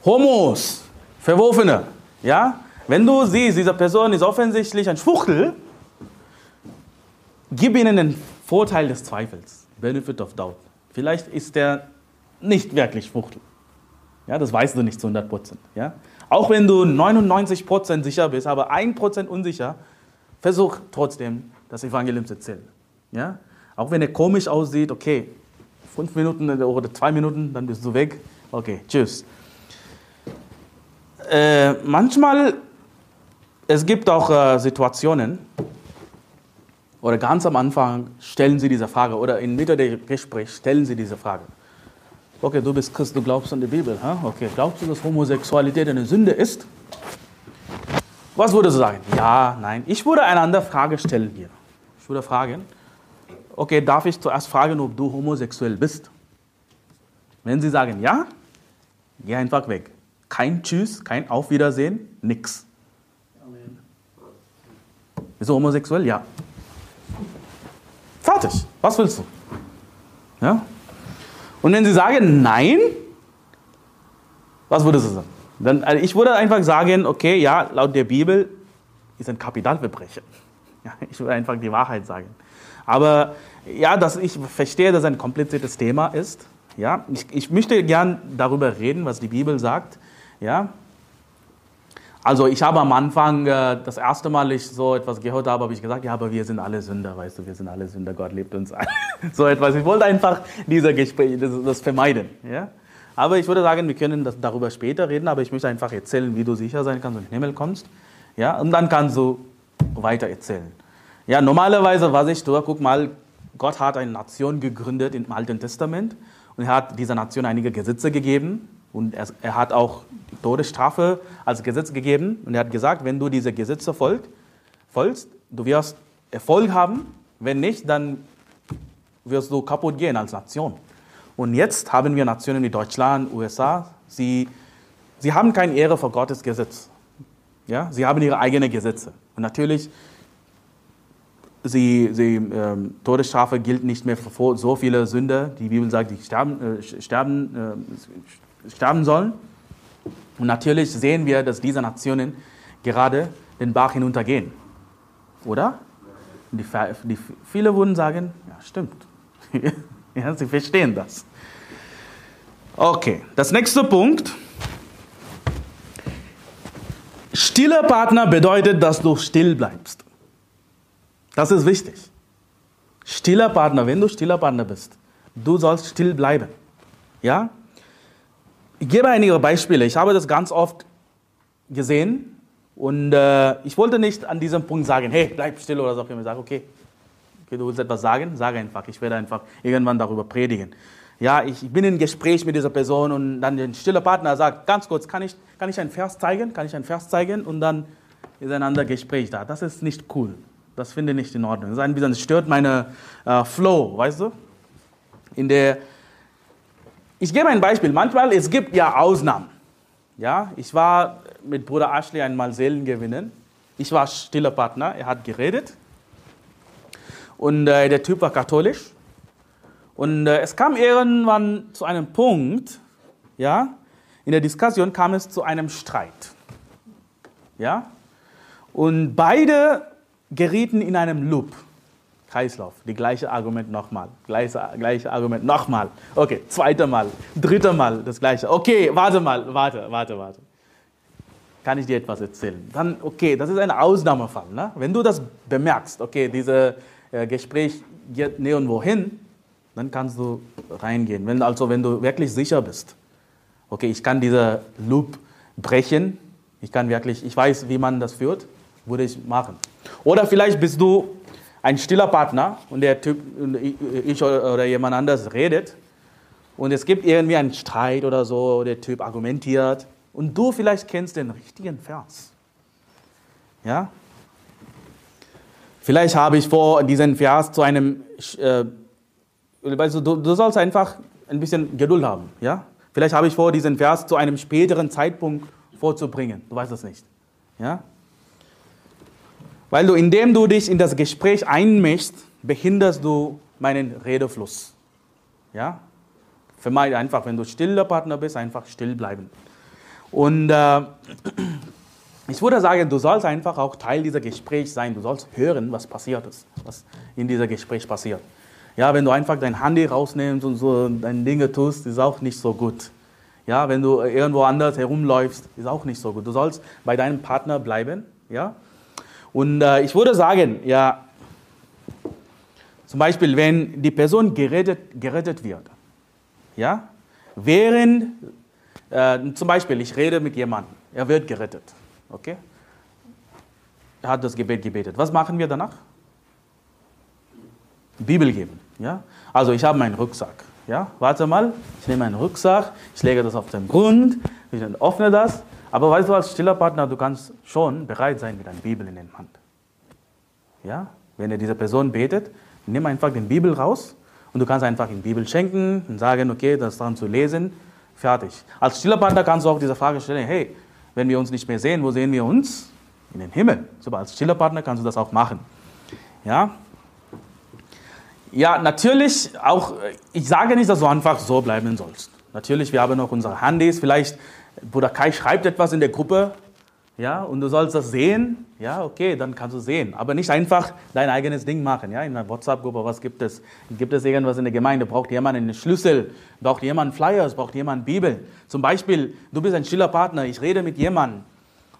Homos, Verworfene. Ja? Wenn du siehst, diese Person ist offensichtlich ein Schwuchtel, gib ihnen den Vorteil des Zweifels. Benefit of doubt. Vielleicht ist er nicht wirklich Schwuchtel. Ja, das weißt du nicht zu 100 Prozent. Ja? Auch wenn du 99 Prozent sicher bist, aber 1 Prozent unsicher, versuch trotzdem, das Evangelium zu erzählen. Ja? Auch wenn er komisch aussieht, okay, fünf Minuten oder zwei Minuten, dann bist du weg. Okay, tschüss. Äh, manchmal, es gibt auch äh, Situationen, oder ganz am Anfang stellen sie diese Frage, oder in Mitte des Gesprächs stellen sie diese Frage. Okay, du bist Christ, du glaubst an die Bibel. Huh? Okay, glaubst du, dass Homosexualität eine Sünde ist? Was würdest du sagen? Ja, nein. Ich würde eine andere Frage stellen hier. Ich würde fragen, okay, darf ich zuerst fragen, ob du homosexuell bist? Wenn sie sagen ja, geh einfach weg. Kein Tschüss, kein Auf Wiedersehen, nix. Bist du homosexuell? Ja. Fertig. Was willst du? Ja? Und wenn sie sagen nein, was würdest du sagen? Dann, also ich würde einfach sagen, okay, ja, laut der Bibel ist ein Kapitalverbrechen. Ja, ich würde einfach die Wahrheit sagen. Aber ja, dass ich verstehe, dass es ein kompliziertes Thema ist. Ja, ich, ich möchte gern darüber reden, was die Bibel sagt. Ja, also ich habe am Anfang, äh, das erste Mal, ich so etwas gehört habe, habe ich gesagt, ja, aber wir sind alle Sünder, weißt du, wir sind alle Sünder, Gott liebt uns alle. so etwas. Ich wollte einfach dieser Gespräch, das, das, vermeiden. Ja? Aber ich würde sagen, wir können das, darüber später reden, aber ich möchte einfach erzählen, wie du sicher sein kannst und in den Himmel kommst. Ja? Und dann kannst du weiter erzählen. Ja, normalerweise, was ich tue, guck mal, Gott hat eine Nation gegründet im Alten Testament und er hat dieser Nation einige Gesetze gegeben und er, er, hat auch die Todesstrafe als Gesetz gegeben. Und er hat gesagt, wenn du diese Gesetze folg, folgst, du wirst Erfolg haben. Wenn nicht, dann wirst du kaputt gehen als Nation. Und jetzt haben wir Nationen wie Deutschland, USA, sie, sie haben keine Ehre vor Gottes Gesetz. Ja? Sie haben ihre eigenen Gesetze. Und natürlich, sie, sie, ähm, Todesstrafe gilt nicht mehr für so viele Sünder. Die Bibel sagt, die sterben, äh, sterben äh, sterben sollen. Und natürlich sehen wir, dass diese Nationen gerade den Bach hinuntergehen. Oder? Die, die, viele würden sagen, ja, stimmt. ja, sie verstehen das. Okay, das nächste Punkt. Stiller Partner bedeutet, dass du still bleibst. Das ist wichtig. Stiller Partner, wenn du stiller Partner bist, du sollst still bleiben. Ja? Ich gebe einige Beispiele. Ich habe das ganz oft gesehen und äh, ich wollte nicht an diesem Punkt sagen, hey, bleib still oder so. Ich sage, okay, okay, du willst etwas sagen, sage einfach. Ich werde einfach irgendwann darüber predigen. Ja, ich bin in Gespräch mit dieser Person und dann der stille Partner sagt, ganz kurz, kann ich, kann ich einen Vers zeigen? Kann ich einen Vers zeigen? Und dann ist ein anderes Gespräch da. Das ist nicht cool. Das finde ich nicht in Ordnung. Das, ist ein bisschen, das stört meine äh, Flow, weißt du? In der ich gebe ein Beispiel. Manchmal, es gibt ja Ausnahmen. Ja, ich war mit Bruder Ashley einmal Seelen gewinnen. Ich war stiller Partner, er hat geredet. Und äh, der Typ war katholisch. Und äh, es kam irgendwann zu einem Punkt, ja, in der Diskussion kam es zu einem Streit. Ja? Und beide gerieten in einem Loop. Kreislauf. Die gleiche Argument nochmal. Gleiche, gleiche Argument nochmal. Okay, zweite Mal, dritte Mal das gleiche. Okay, warte mal, warte, warte, warte. Kann ich dir etwas erzählen? Dann, okay, das ist ein Ausnahmefall. Ne? Wenn du das bemerkst, okay, dieses äh, Gespräch geht nirgendwo hin, dann kannst du reingehen. Wenn, also, wenn du wirklich sicher bist, okay, ich kann diese Loop brechen, ich kann wirklich, ich weiß, wie man das führt, würde ich machen. Oder vielleicht bist du ein stiller Partner und der Typ, ich oder jemand anders redet und es gibt irgendwie einen Streit oder so, der Typ argumentiert und du vielleicht kennst den richtigen Vers. Ja? Vielleicht habe ich vor, diesen Vers zu einem, äh, weißt du, du sollst einfach ein bisschen Geduld haben. Ja? Vielleicht habe ich vor, diesen Vers zu einem späteren Zeitpunkt vorzubringen. Du weißt es nicht. Ja? Weil du, indem du dich in das Gespräch einmischst, behinderst du meinen Redefluss. Ja? Vermeide einfach, wenn du stiller Partner bist, einfach still bleiben. Und äh, ich würde sagen, du sollst einfach auch Teil dieser Gespräch sein. Du sollst hören, was passiert ist, was in diesem Gespräch passiert. Ja, wenn du einfach dein Handy rausnimmst und so deine Dinge tust, ist auch nicht so gut. Ja, wenn du irgendwo anders herumläufst, ist auch nicht so gut. Du sollst bei deinem Partner bleiben, ja, und äh, ich würde sagen, ja, zum Beispiel, wenn die Person gerettet, gerettet wird, ja, während, äh, zum Beispiel, ich rede mit jemandem, er wird gerettet, okay? Er hat das Gebet gebetet. Was machen wir danach? Bibel geben, ja? Also ich habe meinen Rucksack, ja? Warte mal, ich nehme meinen Rucksack, ich lege das auf den Grund, ich öffne das aber weißt du, als stiller Partner, du kannst schon bereit sein mit einer Bibel in der Hand. Ja? Wenn er diese Person betet, nimm einfach die Bibel raus und du kannst einfach die Bibel schenken und sagen, okay, das ist dran zu lesen, fertig. Als stiller Partner kannst du auch diese Frage stellen, hey, wenn wir uns nicht mehr sehen, wo sehen wir uns? in den Himmel. Super, als Schillerpartner kannst du das auch machen. Ja, ja, natürlich auch, ich sage nicht, dass du einfach so bleiben sollst. Natürlich, wir haben noch unsere Handys, vielleicht Bruder Kai schreibt etwas in der Gruppe, ja, und du sollst das sehen, ja, okay, dann kannst du sehen. Aber nicht einfach dein eigenes Ding machen, ja, in einer WhatsApp-Gruppe, was gibt es? Gibt es irgendwas in der Gemeinde? Braucht jemand einen Schlüssel? Braucht jemand Flyers? Braucht jemand Bibel? Zum Beispiel, du bist ein stiller Partner, ich rede mit jemandem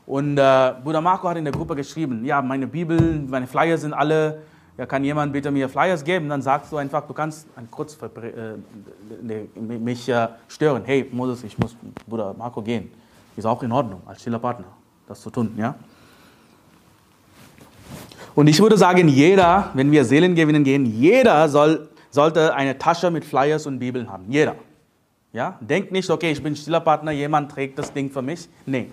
und äh, Bruder Marco hat in der Gruppe geschrieben, ja, meine Bibel, meine Flyers sind alle ja, kann jemand bitte mir Flyers geben? Dann sagst du einfach, du kannst kurz äh, mich äh, stören. Hey, Moses, ich muss Bruder Marco gehen. Ist auch in Ordnung, als stiller Partner, das zu tun. Ja? Und ich würde sagen, jeder, wenn wir Seelen gewinnen gehen, jeder soll, sollte eine Tasche mit Flyers und Bibeln haben. Jeder. Ja? Denkt nicht, okay, ich bin stiller Partner, jemand trägt das Ding für mich. Nee.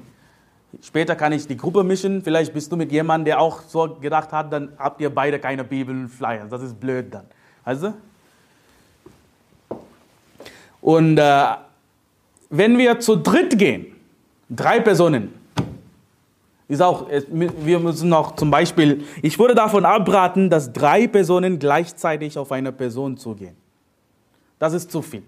Später kann ich die Gruppe mischen. Vielleicht bist du mit jemandem, der auch so gedacht hat, dann habt ihr beide keine Bibelflyers. Das ist blöd dann. Also? Und äh, wenn wir zu dritt gehen, drei Personen, ist auch, wir müssen noch zum Beispiel, ich würde davon abraten, dass drei Personen gleichzeitig auf eine Person zugehen. Das ist zu viel.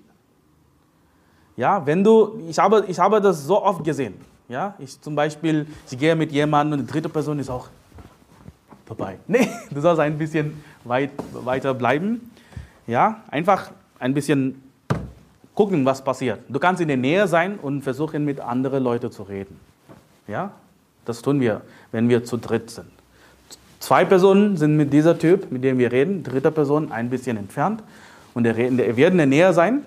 Ja, wenn du, ich habe, ich habe das so oft gesehen. Ja, ich zum Beispiel, ich gehe mit jemandem und die dritte Person ist auch vorbei. Nee, du sollst ein bisschen weit, weiter bleiben. Ja, einfach ein bisschen gucken, was passiert. Du kannst in der Nähe sein und versuchen, mit anderen Leuten zu reden. Ja, das tun wir, wenn wir zu dritt sind. Zwei Personen sind mit dieser Typ, mit dem wir reden, dritte Person ein bisschen entfernt und er wird in der Nähe sein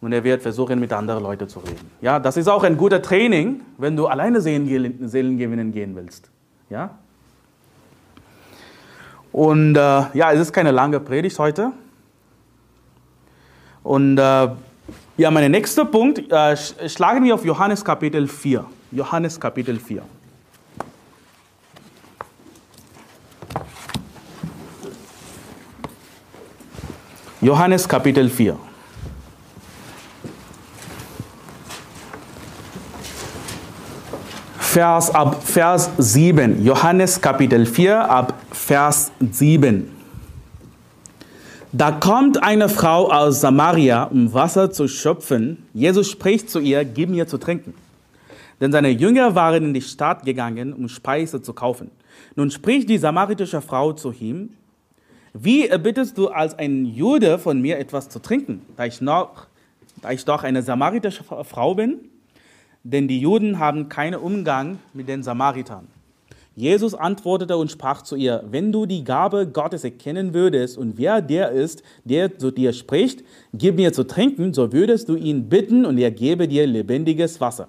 und er wird versuchen, mit anderen Leuten zu reden. Ja, das ist auch ein guter Training, wenn du alleine Seelen gewinnen gehen willst. Ja? Und äh, ja, es ist keine lange Predigt heute. Und äh, ja, mein nächster Punkt, äh, schlagen wir auf Johannes Kapitel 4. Johannes Kapitel 4. Johannes Kapitel 4. Vers, ab Vers 7. Johannes Kapitel 4 ab Vers 7. Da kommt eine Frau aus Samaria, um Wasser zu schöpfen. Jesus spricht zu ihr, gib mir zu trinken. Denn seine Jünger waren in die Stadt gegangen, um Speise zu kaufen. Nun spricht die samaritische Frau zu ihm, wie erbittest du als ein Jude von mir etwas zu trinken, da ich, noch, da ich doch eine samaritische Frau bin? denn die Juden haben keinen Umgang mit den Samaritern. Jesus antwortete und sprach zu ihr, wenn du die Gabe Gottes erkennen würdest und wer der ist, der zu dir spricht, gib mir zu trinken, so würdest du ihn bitten und er gebe dir lebendiges Wasser.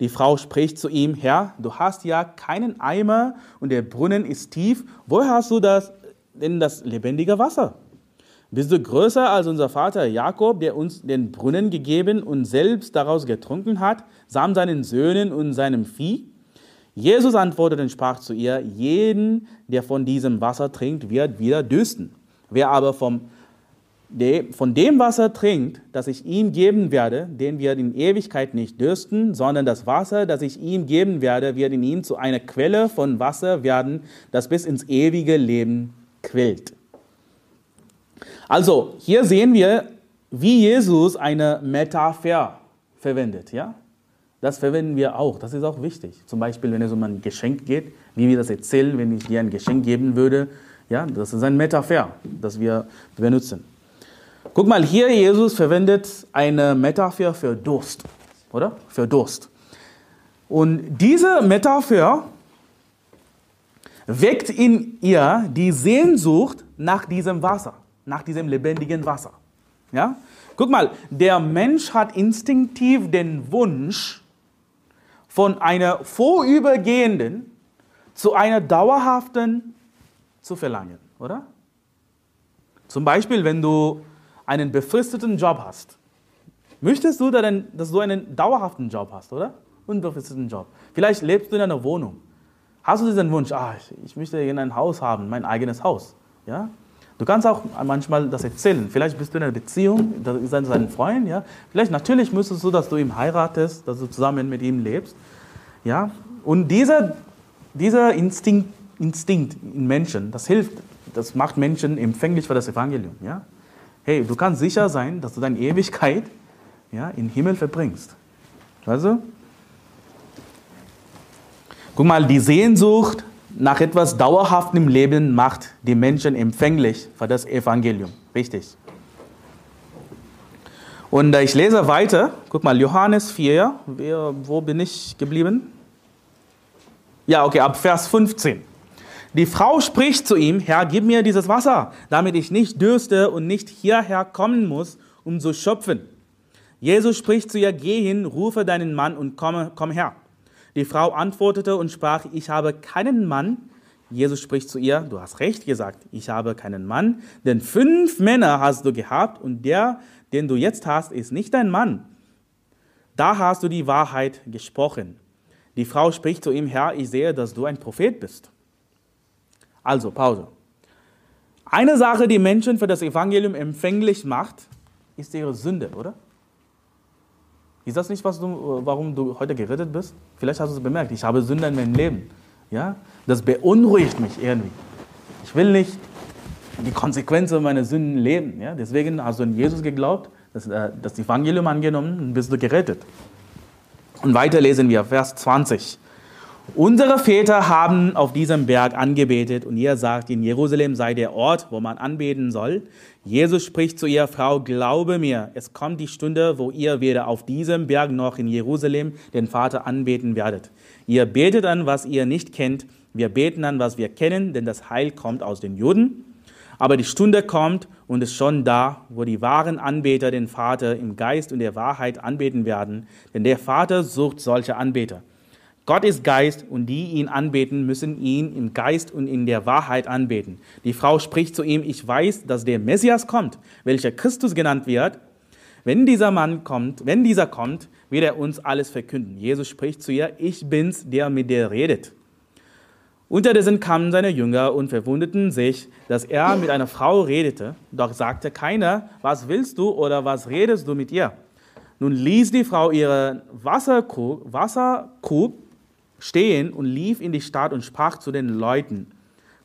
Die Frau spricht zu ihm, Herr, du hast ja keinen Eimer und der Brunnen ist tief, woher hast du das, denn das lebendige Wasser? Bist du größer als unser Vater Jakob, der uns den Brunnen gegeben und selbst daraus getrunken hat, samt seinen Söhnen und seinem Vieh? Jesus antwortete und sprach zu ihr, jeden, der von diesem Wasser trinkt, wird wieder dürsten. Wer aber vom, von dem Wasser trinkt, das ich ihm geben werde, den wird in Ewigkeit nicht dürsten, sondern das Wasser, das ich ihm geben werde, wird in ihm zu einer Quelle von Wasser werden, das bis ins ewige Leben quillt. Also, hier sehen wir, wie Jesus eine Metapher verwendet. Ja? Das verwenden wir auch. Das ist auch wichtig. Zum Beispiel, wenn es um ein Geschenk geht, wie wir das erzählen, wenn ich dir ein Geschenk geben würde. Ja, das ist ein Metapher, das wir benutzen. Guck mal, hier Jesus verwendet eine Metapher für Durst, oder? Für Durst. Und diese Metapher weckt in ihr die Sehnsucht nach diesem Wasser nach diesem lebendigen Wasser. Ja? Guck mal, der Mensch hat instinktiv den Wunsch, von einer vorübergehenden zu einer dauerhaften zu verlangen, oder? Zum Beispiel, wenn du einen befristeten Job hast. Möchtest du, dass du einen dauerhaften Job hast, oder? Unbefristeten Job. Vielleicht lebst du in einer Wohnung. Hast du diesen Wunsch, ah, ich möchte ein Haus haben, mein eigenes Haus. Ja? Du kannst auch manchmal das erzählen. Vielleicht bist du in einer Beziehung, das ist ein Freund, ja. Vielleicht natürlich müsstest du, dass du ihn heiratest, dass du zusammen mit ihm lebst, ja. Und dieser dieser Instinkt, Instinkt in Menschen, das hilft, das macht Menschen empfänglich für das Evangelium. Ja? Hey, du kannst sicher sein, dass du deine Ewigkeit ja, im Himmel verbringst. Weißt du? Guck mal, die Sehnsucht nach etwas Dauerhaftem im Leben macht die Menschen empfänglich für das Evangelium. Richtig. Und äh, ich lese weiter. Guck mal, Johannes 4. wo bin ich geblieben? Ja, okay, ab Vers 15. Die Frau spricht zu ihm, Herr, gib mir dieses Wasser, damit ich nicht dürste und nicht hierher kommen muss, um zu schöpfen. Jesus spricht zu ihr, geh hin, rufe deinen Mann und komme, komm her. Die Frau antwortete und sprach, ich habe keinen Mann. Jesus spricht zu ihr, du hast recht gesagt, ich habe keinen Mann, denn fünf Männer hast du gehabt und der, den du jetzt hast, ist nicht dein Mann. Da hast du die Wahrheit gesprochen. Die Frau spricht zu ihm, Herr, ich sehe, dass du ein Prophet bist. Also, Pause. Eine Sache, die Menschen für das Evangelium empfänglich macht, ist ihre Sünde, oder? Ist das nicht, was du, warum du heute gerettet bist? Vielleicht hast du es bemerkt, ich habe Sünde in meinem Leben. Ja? Das beunruhigt mich irgendwie. Ich will nicht die Konsequenzen meiner Sünden leben. Ja? Deswegen hast du an Jesus geglaubt, das, äh, das Evangelium angenommen und bist du gerettet. Und weiter lesen wir, Vers 20. Unsere Väter haben auf diesem Berg angebetet und ihr sagt, in Jerusalem sei der Ort, wo man anbeten soll. Jesus spricht zu ihr, Frau, glaube mir, es kommt die Stunde, wo ihr weder auf diesem Berg noch in Jerusalem den Vater anbeten werdet. Ihr betet an, was ihr nicht kennt. Wir beten an, was wir kennen, denn das Heil kommt aus den Juden. Aber die Stunde kommt und ist schon da, wo die wahren Anbeter den Vater im Geist und der Wahrheit anbeten werden. Denn der Vater sucht solche Anbeter. Gott ist Geist und die ihn anbeten, müssen ihn im Geist und in der Wahrheit anbeten. Die Frau spricht zu ihm, ich weiß, dass der Messias kommt, welcher Christus genannt wird. Wenn dieser Mann kommt, wenn dieser kommt, wird er uns alles verkünden. Jesus spricht zu ihr, ich bin's, der mit dir redet. Unterdessen kamen seine Jünger und verwunderten sich, dass er mit einer Frau redete. Doch sagte keiner, was willst du oder was redest du mit ihr? Nun ließ die Frau ihren Wasserkrug, Wasserkrug stehen und lief in die Stadt und sprach zu den Leuten,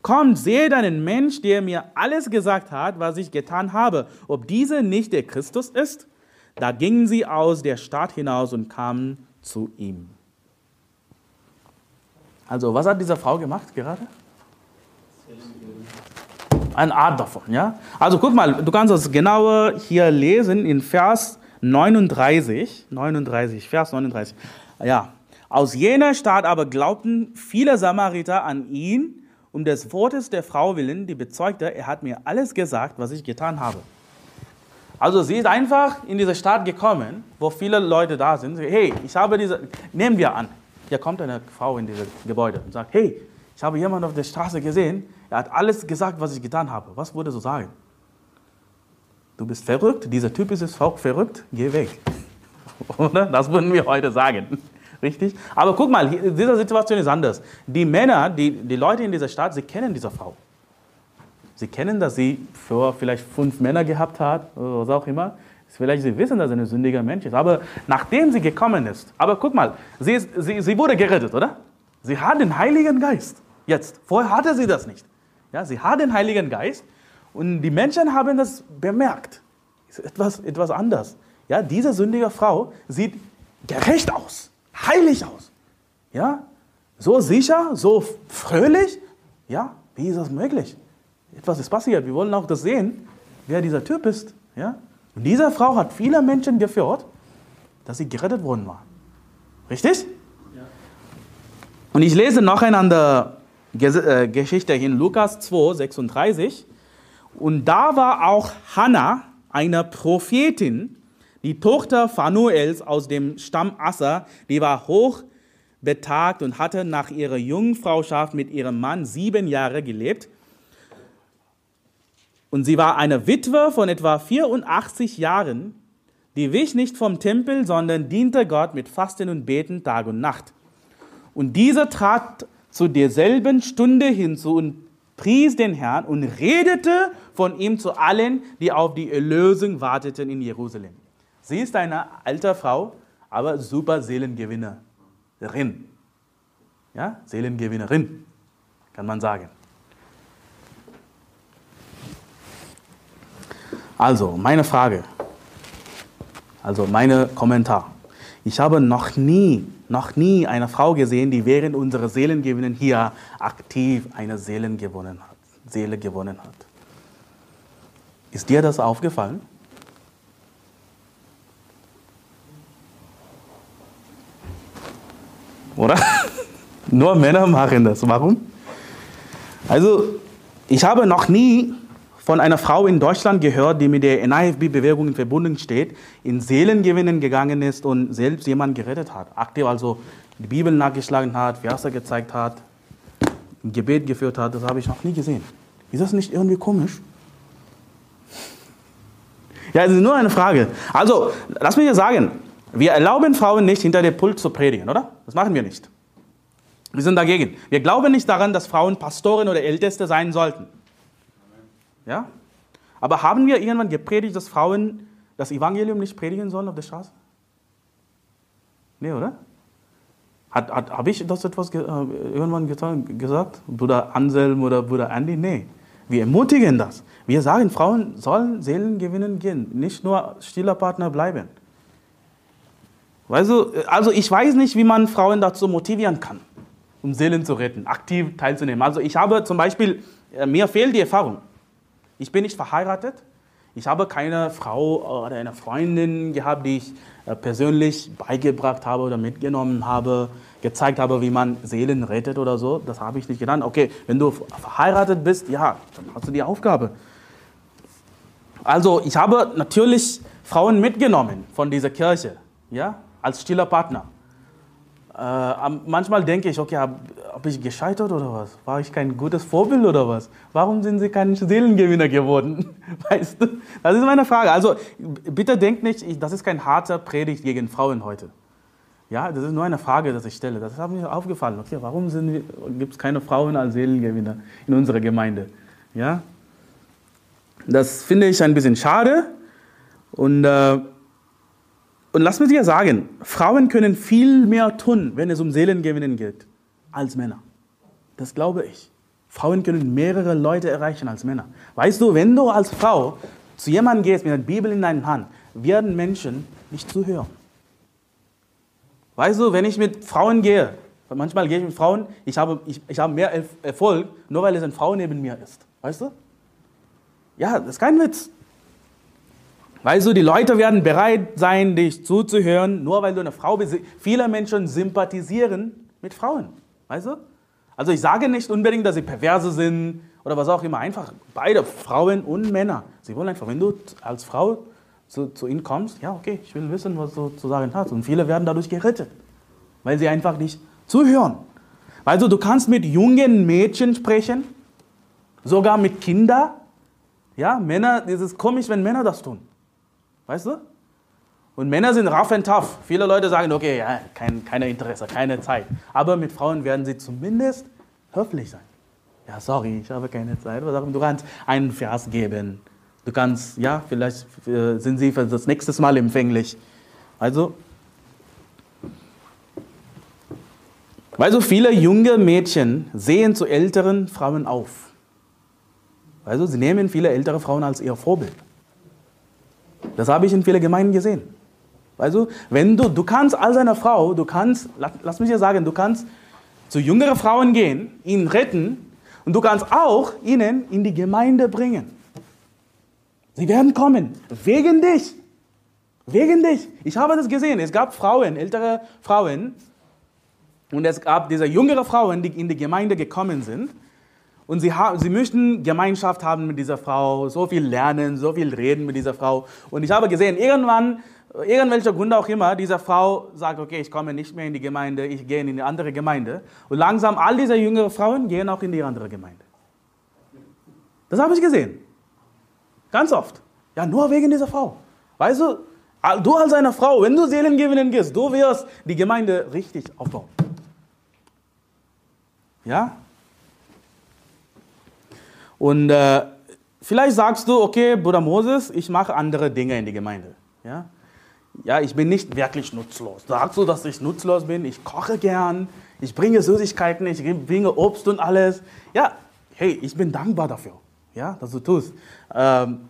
Kommt, seht einen Mensch, der mir alles gesagt hat, was ich getan habe, ob dieser nicht der Christus ist? Da gingen sie aus der Stadt hinaus und kamen zu ihm. Also, was hat diese Frau gemacht gerade? Eine Art davon, ja? Also, guck mal, du kannst das genauer hier lesen in Vers 39. 39, Vers 39. Ja, aus jener Stadt aber glaubten viele Samariter an ihn, um des Wortes der Frau willen, die bezeugte, er hat mir alles gesagt, was ich getan habe. Also sie ist einfach in diese Stadt gekommen, wo viele Leute da sind. Hey, ich habe diese, nehmen wir an, hier kommt eine Frau in dieses Gebäude und sagt, hey, ich habe jemanden auf der Straße gesehen, er hat alles gesagt, was ich getan habe. Was würdest du sagen? Du bist verrückt, dieser Typ ist verrückt, geh weg. Oder? Das würden wir heute sagen. Richtig? Aber guck mal, diese Situation ist anders. Die Männer, die, die Leute in dieser Stadt, sie kennen diese Frau. Sie kennen, dass sie für vielleicht fünf Männer gehabt hat, oder was auch immer. Vielleicht sie wissen, dass sie ein sündiger Mensch ist. Aber nachdem sie gekommen ist, aber guck mal, sie, ist, sie, sie wurde gerettet, oder? Sie hat den Heiligen Geist. Jetzt, vorher hatte sie das nicht. Ja, sie hat den Heiligen Geist und die Menschen haben das bemerkt. Ist etwas, etwas anders. Ja, diese sündige Frau sieht gerecht aus heilig aus. Ja? So sicher, so fröhlich. Ja? Wie ist das möglich? Etwas ist passiert. Wir wollen auch das sehen, wer dieser Typ ist. Ja? Und diese Frau hat viele Menschen geführt, dass sie gerettet worden war. Richtig? Ja. Und ich lese noch eine äh, Geschichte in Lukas 2, 36. Und da war auch Hannah, eine Prophetin, die Tochter Phanuels aus dem Stamm Asser, die war hoch betagt und hatte nach ihrer Jungfrauschaft mit ihrem Mann sieben Jahre gelebt. Und sie war eine Witwe von etwa 84 Jahren, die wich nicht vom Tempel, sondern diente Gott mit Fasten und Beten Tag und Nacht. Und diese trat zu derselben Stunde hinzu und pries den Herrn und redete von ihm zu allen, die auf die Erlösung warteten in Jerusalem. Sie ist eine alte Frau, aber super Seelengewinnerin. Ja, Seelengewinnerin, kann man sagen. Also, meine Frage, also mein Kommentar. Ich habe noch nie, noch nie eine Frau gesehen, die während unserer Seelengewinnen hier aktiv eine Seelen gewonnen hat, Seele gewonnen hat. Ist dir das aufgefallen? Oder? Nur Männer machen das. Warum? Also, ich habe noch nie von einer Frau in Deutschland gehört, die mit der NIFB-Bewegung in Verbindung steht, in Seelengewinnen gegangen ist und selbst jemanden gerettet hat. Aktiv also die Bibel nachgeschlagen hat, Verse gezeigt hat, ein Gebet geführt hat. Das habe ich noch nie gesehen. Ist das nicht irgendwie komisch? Ja, es ist nur eine Frage. Also, lass mich dir sagen, wir erlauben Frauen nicht, hinter dem Pult zu predigen, oder? Das machen wir nicht. Wir sind dagegen. Wir glauben nicht daran, dass Frauen Pastoren oder Älteste sein sollten. Ja? Aber haben wir irgendwann gepredigt, dass Frauen das Evangelium nicht predigen sollen auf der Straße? Nee, oder? Hat, hat, Habe ich das etwas ge, äh, irgendwann getan, gesagt? Bruder Anselm oder Bruder Andy? Nee. Wir ermutigen das. Wir sagen, Frauen sollen Seelen gewinnen gehen, nicht nur stiller Partner bleiben. Weißt du, also ich weiß nicht, wie man Frauen dazu motivieren kann, um Seelen zu retten, aktiv teilzunehmen. Also ich habe zum Beispiel, äh, mir fehlt die Erfahrung. Ich bin nicht verheiratet. Ich habe keine Frau oder eine Freundin gehabt, die ich äh, persönlich beigebracht habe oder mitgenommen habe, gezeigt habe, wie man Seelen rettet oder so. Das habe ich nicht getan. Okay, wenn du verheiratet bist, ja, dann hast du die Aufgabe. Also ich habe natürlich Frauen mitgenommen von dieser Kirche, ja, als stiller Partner. Äh, manchmal denke ich, okay, habe hab ich gescheitert oder was? War ich kein gutes Vorbild oder was? Warum sind Sie kein Seelengewinner geworden? Weißt du? Das ist meine Frage. Also bitte denkt nicht, ich, das ist kein harter Predigt gegen Frauen heute. Ja, das ist nur eine Frage, die ich stelle. Das hat mir aufgefallen. Okay, warum gibt es keine Frauen als Seelengewinner in unserer Gemeinde? Ja, das finde ich ein bisschen schade. Und äh, und lass mich dir sagen, Frauen können viel mehr tun, wenn es um Seelengewinnen geht, als Männer. Das glaube ich. Frauen können mehrere Leute erreichen als Männer. Weißt du, wenn du als Frau zu jemandem gehst mit der Bibel in deiner Hand, werden Menschen nicht zuhören. Weißt du, wenn ich mit Frauen gehe, manchmal gehe ich mit Frauen, ich habe, ich, ich habe mehr Erfolg, nur weil es eine Frau neben mir ist. Weißt du? Ja, das ist kein Witz. Weißt du, die Leute werden bereit sein, dich zuzuhören, nur weil du eine Frau bist. Viele Menschen sympathisieren mit Frauen. Weißt du? Also ich sage nicht unbedingt, dass sie perverse sind oder was auch immer. Einfach beide, Frauen und Männer. Sie wollen einfach, wenn du als Frau zu, zu ihnen kommst, ja, okay, ich will wissen, was du zu sagen hast. Und viele werden dadurch gerettet, weil sie einfach nicht zuhören. Also du kannst mit jungen Mädchen sprechen, sogar mit Kindern. Ja, Männer, es ist komisch, wenn Männer das tun. Weißt du? Und Männer sind rough and tough. Viele Leute sagen, okay, ja, kein, keine Interesse, keine Zeit. Aber mit Frauen werden sie zumindest höflich sein. Ja, sorry, ich habe keine Zeit. Du kannst einen Vers geben. Du kannst, ja, vielleicht äh, sind sie für das nächste Mal empfänglich. Also, weißt du, viele junge Mädchen sehen zu älteren Frauen auf. Also, sie nehmen viele ältere Frauen als ihr Vorbild. Das habe ich in vielen Gemeinden gesehen. Also, wenn du, du kannst als eine Frau, du kannst, lass mich ja sagen, du kannst zu jüngeren Frauen gehen, ihnen retten und du kannst auch ihnen in die Gemeinde bringen. Sie werden kommen, wegen dich. Wegen dich. Ich habe das gesehen. Es gab Frauen, ältere Frauen, und es gab diese jüngere Frauen, die in die Gemeinde gekommen sind. Und sie, sie möchten Gemeinschaft haben mit dieser Frau, so viel lernen, so viel reden mit dieser Frau. Und ich habe gesehen, irgendwann, irgendwelcher Grund auch immer, diese Frau sagt, okay, ich komme nicht mehr in die Gemeinde, ich gehe in eine andere Gemeinde. Und langsam all diese jüngeren Frauen gehen auch in die andere Gemeinde. Das habe ich gesehen. Ganz oft. Ja, nur wegen dieser Frau. Weißt du, du als eine Frau, wenn du Seelen gewinnen gehst, du wirst die Gemeinde richtig aufbauen. Ja? Und äh, vielleicht sagst du, okay, Bruder Moses, ich mache andere Dinge in die Gemeinde. Ja? ja, ich bin nicht wirklich nutzlos. Sagst du, dass ich nutzlos bin? Ich koche gern, ich bringe Süßigkeiten, ich bringe Obst und alles. Ja, hey, ich bin dankbar dafür, ja, dass du tust. Ähm,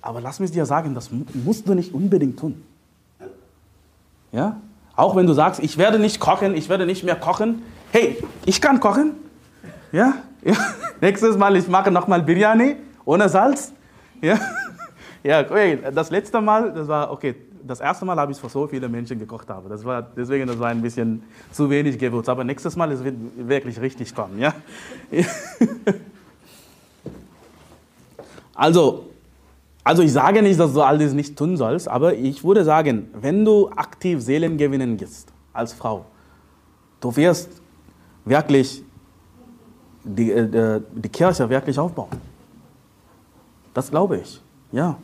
aber lass mich dir sagen, das musst du nicht unbedingt tun. Ja? Auch wenn du sagst, ich werde nicht kochen, ich werde nicht mehr kochen. Hey, ich kann kochen. Ja? Ja. Nächstes Mal, ich mache nochmal Biryani ohne Salz. Ja? Ja, okay, das letzte Mal, das war, okay, das erste Mal habe ich für so viele Menschen gekocht habe. Das war, deswegen, das war ein bisschen zu wenig Gewürz. Aber nächstes Mal, es wird wirklich richtig kommen, ja? Also, also ich sage nicht, dass du all das nicht tun sollst, aber ich würde sagen, wenn du aktiv Seelen gewinnen gehst als Frau, du wirst wirklich die, äh, die Kirche wirklich aufbauen. Das glaube ich, ja.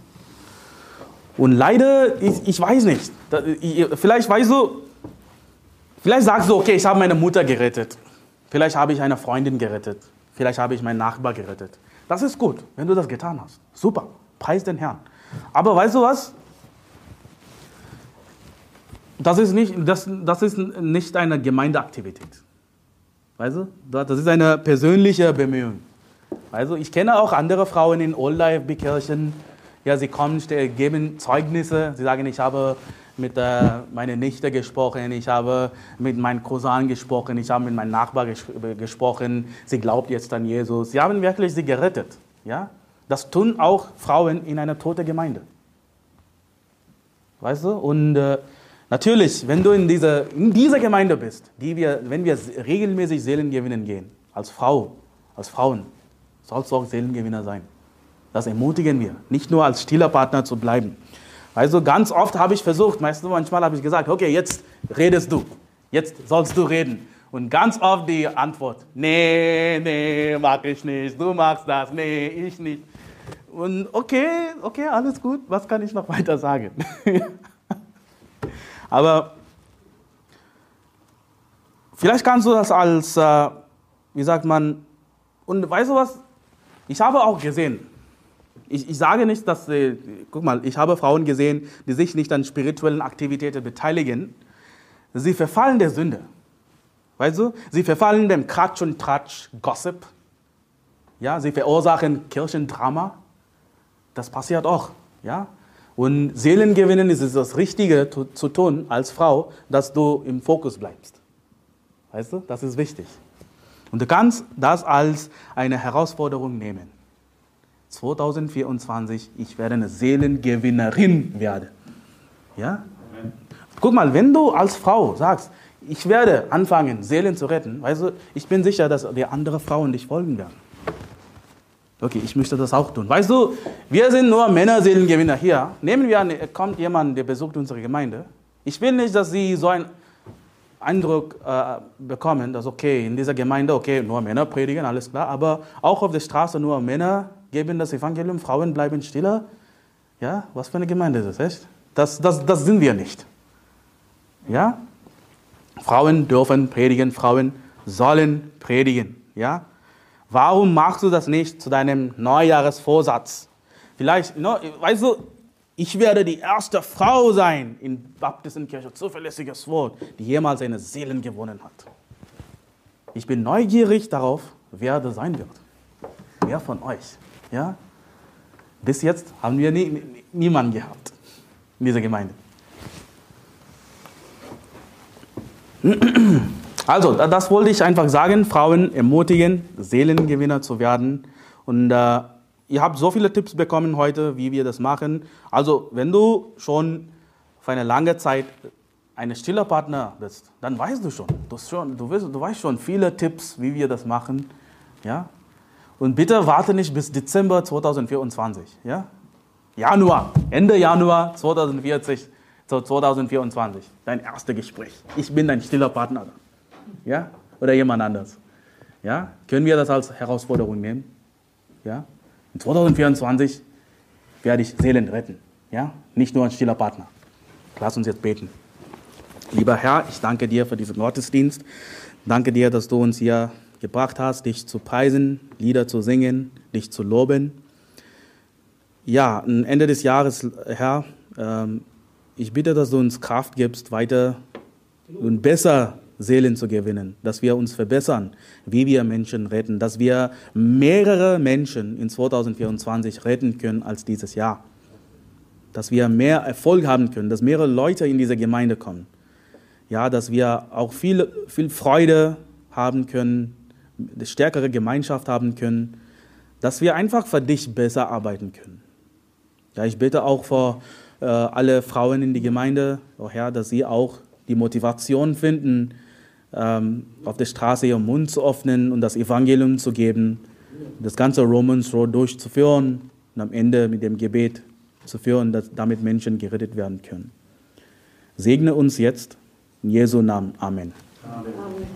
Und leider, ich, ich weiß nicht, vielleicht weißt du, vielleicht sagst du, okay, ich habe meine Mutter gerettet, vielleicht habe ich eine Freundin gerettet, vielleicht habe ich meinen Nachbar gerettet. Das ist gut, wenn du das getan hast. Super. Preis den Herrn. Aber weißt du was? Das ist nicht, das, das ist nicht eine Gemeindeaktivität. Weißt du? Das ist eine persönliche Bemühung. Also ich kenne auch andere Frauen in Old Life Kirchen. Ja, sie kommen, geben Zeugnisse. Sie sagen, ich habe mit äh, meiner Nichte gesprochen, ich habe mit meinem Cousin gesprochen, ich habe mit meinem Nachbar ges gesprochen. Sie glaubt jetzt an Jesus. Sie haben wirklich sie gerettet. Ja? Das tun auch Frauen in einer toten Gemeinde. Weißt du? Und äh, natürlich, wenn du in dieser, in dieser Gemeinde bist, die wir, wenn wir regelmäßig Seelengewinnen gehen, als Frau, als Frauen, sollst du auch Seelengewinner sein. Das ermutigen wir, nicht nur als stiller Partner zu bleiben. Also ganz oft habe ich versucht, meistens manchmal habe ich gesagt, okay, jetzt redest du, jetzt sollst du reden. Und ganz oft die Antwort, nee, nee, mag ich nicht, du magst das, nee, ich nicht. Und okay, okay, alles gut, was kann ich noch weiter sagen? Aber vielleicht kannst du das als, äh, wie sagt man, und weißt du was, ich habe auch gesehen, ich, ich sage nicht, dass, äh, guck mal, ich habe Frauen gesehen, die sich nicht an spirituellen Aktivitäten beteiligen, sie verfallen der Sünde. Weißt du, sie verfallen dem Kratsch und Tratsch, Gossip. Ja, sie verursachen Kirchendrama. Das passiert auch. Ja? Und Seelengewinnen ist es das Richtige zu, tun als Frau, dass du im Fokus bleibst. Weißt du, das ist wichtig. Und du kannst das als eine Herausforderung nehmen. 2024, ich werde eine Seelengewinnerin werden. Ja? Guck mal, wenn du als Frau sagst, ich werde anfangen, Seelen zu retten, weißt du, ich bin sicher, dass die anderen Frauen dich folgen werden. Okay, ich möchte das auch tun. Weißt du, wir sind nur Männerseelengewinner hier. Nehmen wir an, kommt jemand, der besucht unsere Gemeinde. Ich will nicht, dass sie so einen Eindruck äh, bekommen, dass okay, in dieser Gemeinde, okay, nur Männer predigen, alles klar, aber auch auf der Straße nur Männer geben das Evangelium, Frauen bleiben stiller. Ja, was für eine Gemeinde ist das, echt? Das, das, das sind wir nicht. Ja? Frauen dürfen predigen, Frauen sollen predigen. Ja? Warum machst du das nicht zu deinem Neujahresvorsatz? Vielleicht, no, weißt du, ich werde die erste Frau sein in Baptistenkirche, zuverlässiges Wort, die jemals eine Seelen gewonnen hat. Ich bin neugierig darauf, wer das sein wird. Wer von euch? Ja? Bis jetzt haben wir nie, niemanden gehabt in dieser Gemeinde. Also, das wollte ich einfach sagen, Frauen ermutigen, Seelengewinner zu werden. Und äh, ihr habt so viele Tipps bekommen heute, wie wir das machen. Also, wenn du schon für eine lange Zeit ein stiller Partner bist, dann weißt du schon, du, schon, du, weißt, du weißt schon viele Tipps, wie wir das machen. Ja? Und bitte warte nicht bis Dezember 2024. Ja? Januar, Ende Januar 2040, 2024, dein erstes Gespräch. Ich bin dein stiller Partner ja? Oder jemand anders. Ja? Können wir das als Herausforderung nehmen? Ja? In 2024 werde ich Seelen retten. Ja? Nicht nur ein stiller Partner. Lass uns jetzt beten. Lieber Herr, ich danke dir für diesen Gottesdienst. Danke dir, dass du uns hier gebracht hast, dich zu preisen, Lieder zu singen, dich zu loben. Ja, Ende des Jahres, Herr, ähm, ich bitte, dass du uns Kraft gibst, weiter und besser Seelen zu gewinnen, dass wir uns verbessern, wie wir Menschen retten, dass wir mehrere Menschen in 2024 retten können als dieses Jahr. Dass wir mehr Erfolg haben können, dass mehrere Leute in diese Gemeinde kommen. Ja, dass wir auch viel, viel Freude haben können, eine stärkere Gemeinschaft haben können, dass wir einfach für dich besser arbeiten können. Ja, ich bitte auch für äh, alle Frauen in die Gemeinde, oh Herr, dass sie auch die Motivation finden, auf der Straße ihren Mund zu öffnen und das Evangelium zu geben, das ganze Romans Road durchzuführen und am Ende mit dem Gebet zu führen, dass damit Menschen gerettet werden können. Segne uns jetzt in Jesu Namen. Amen. Amen.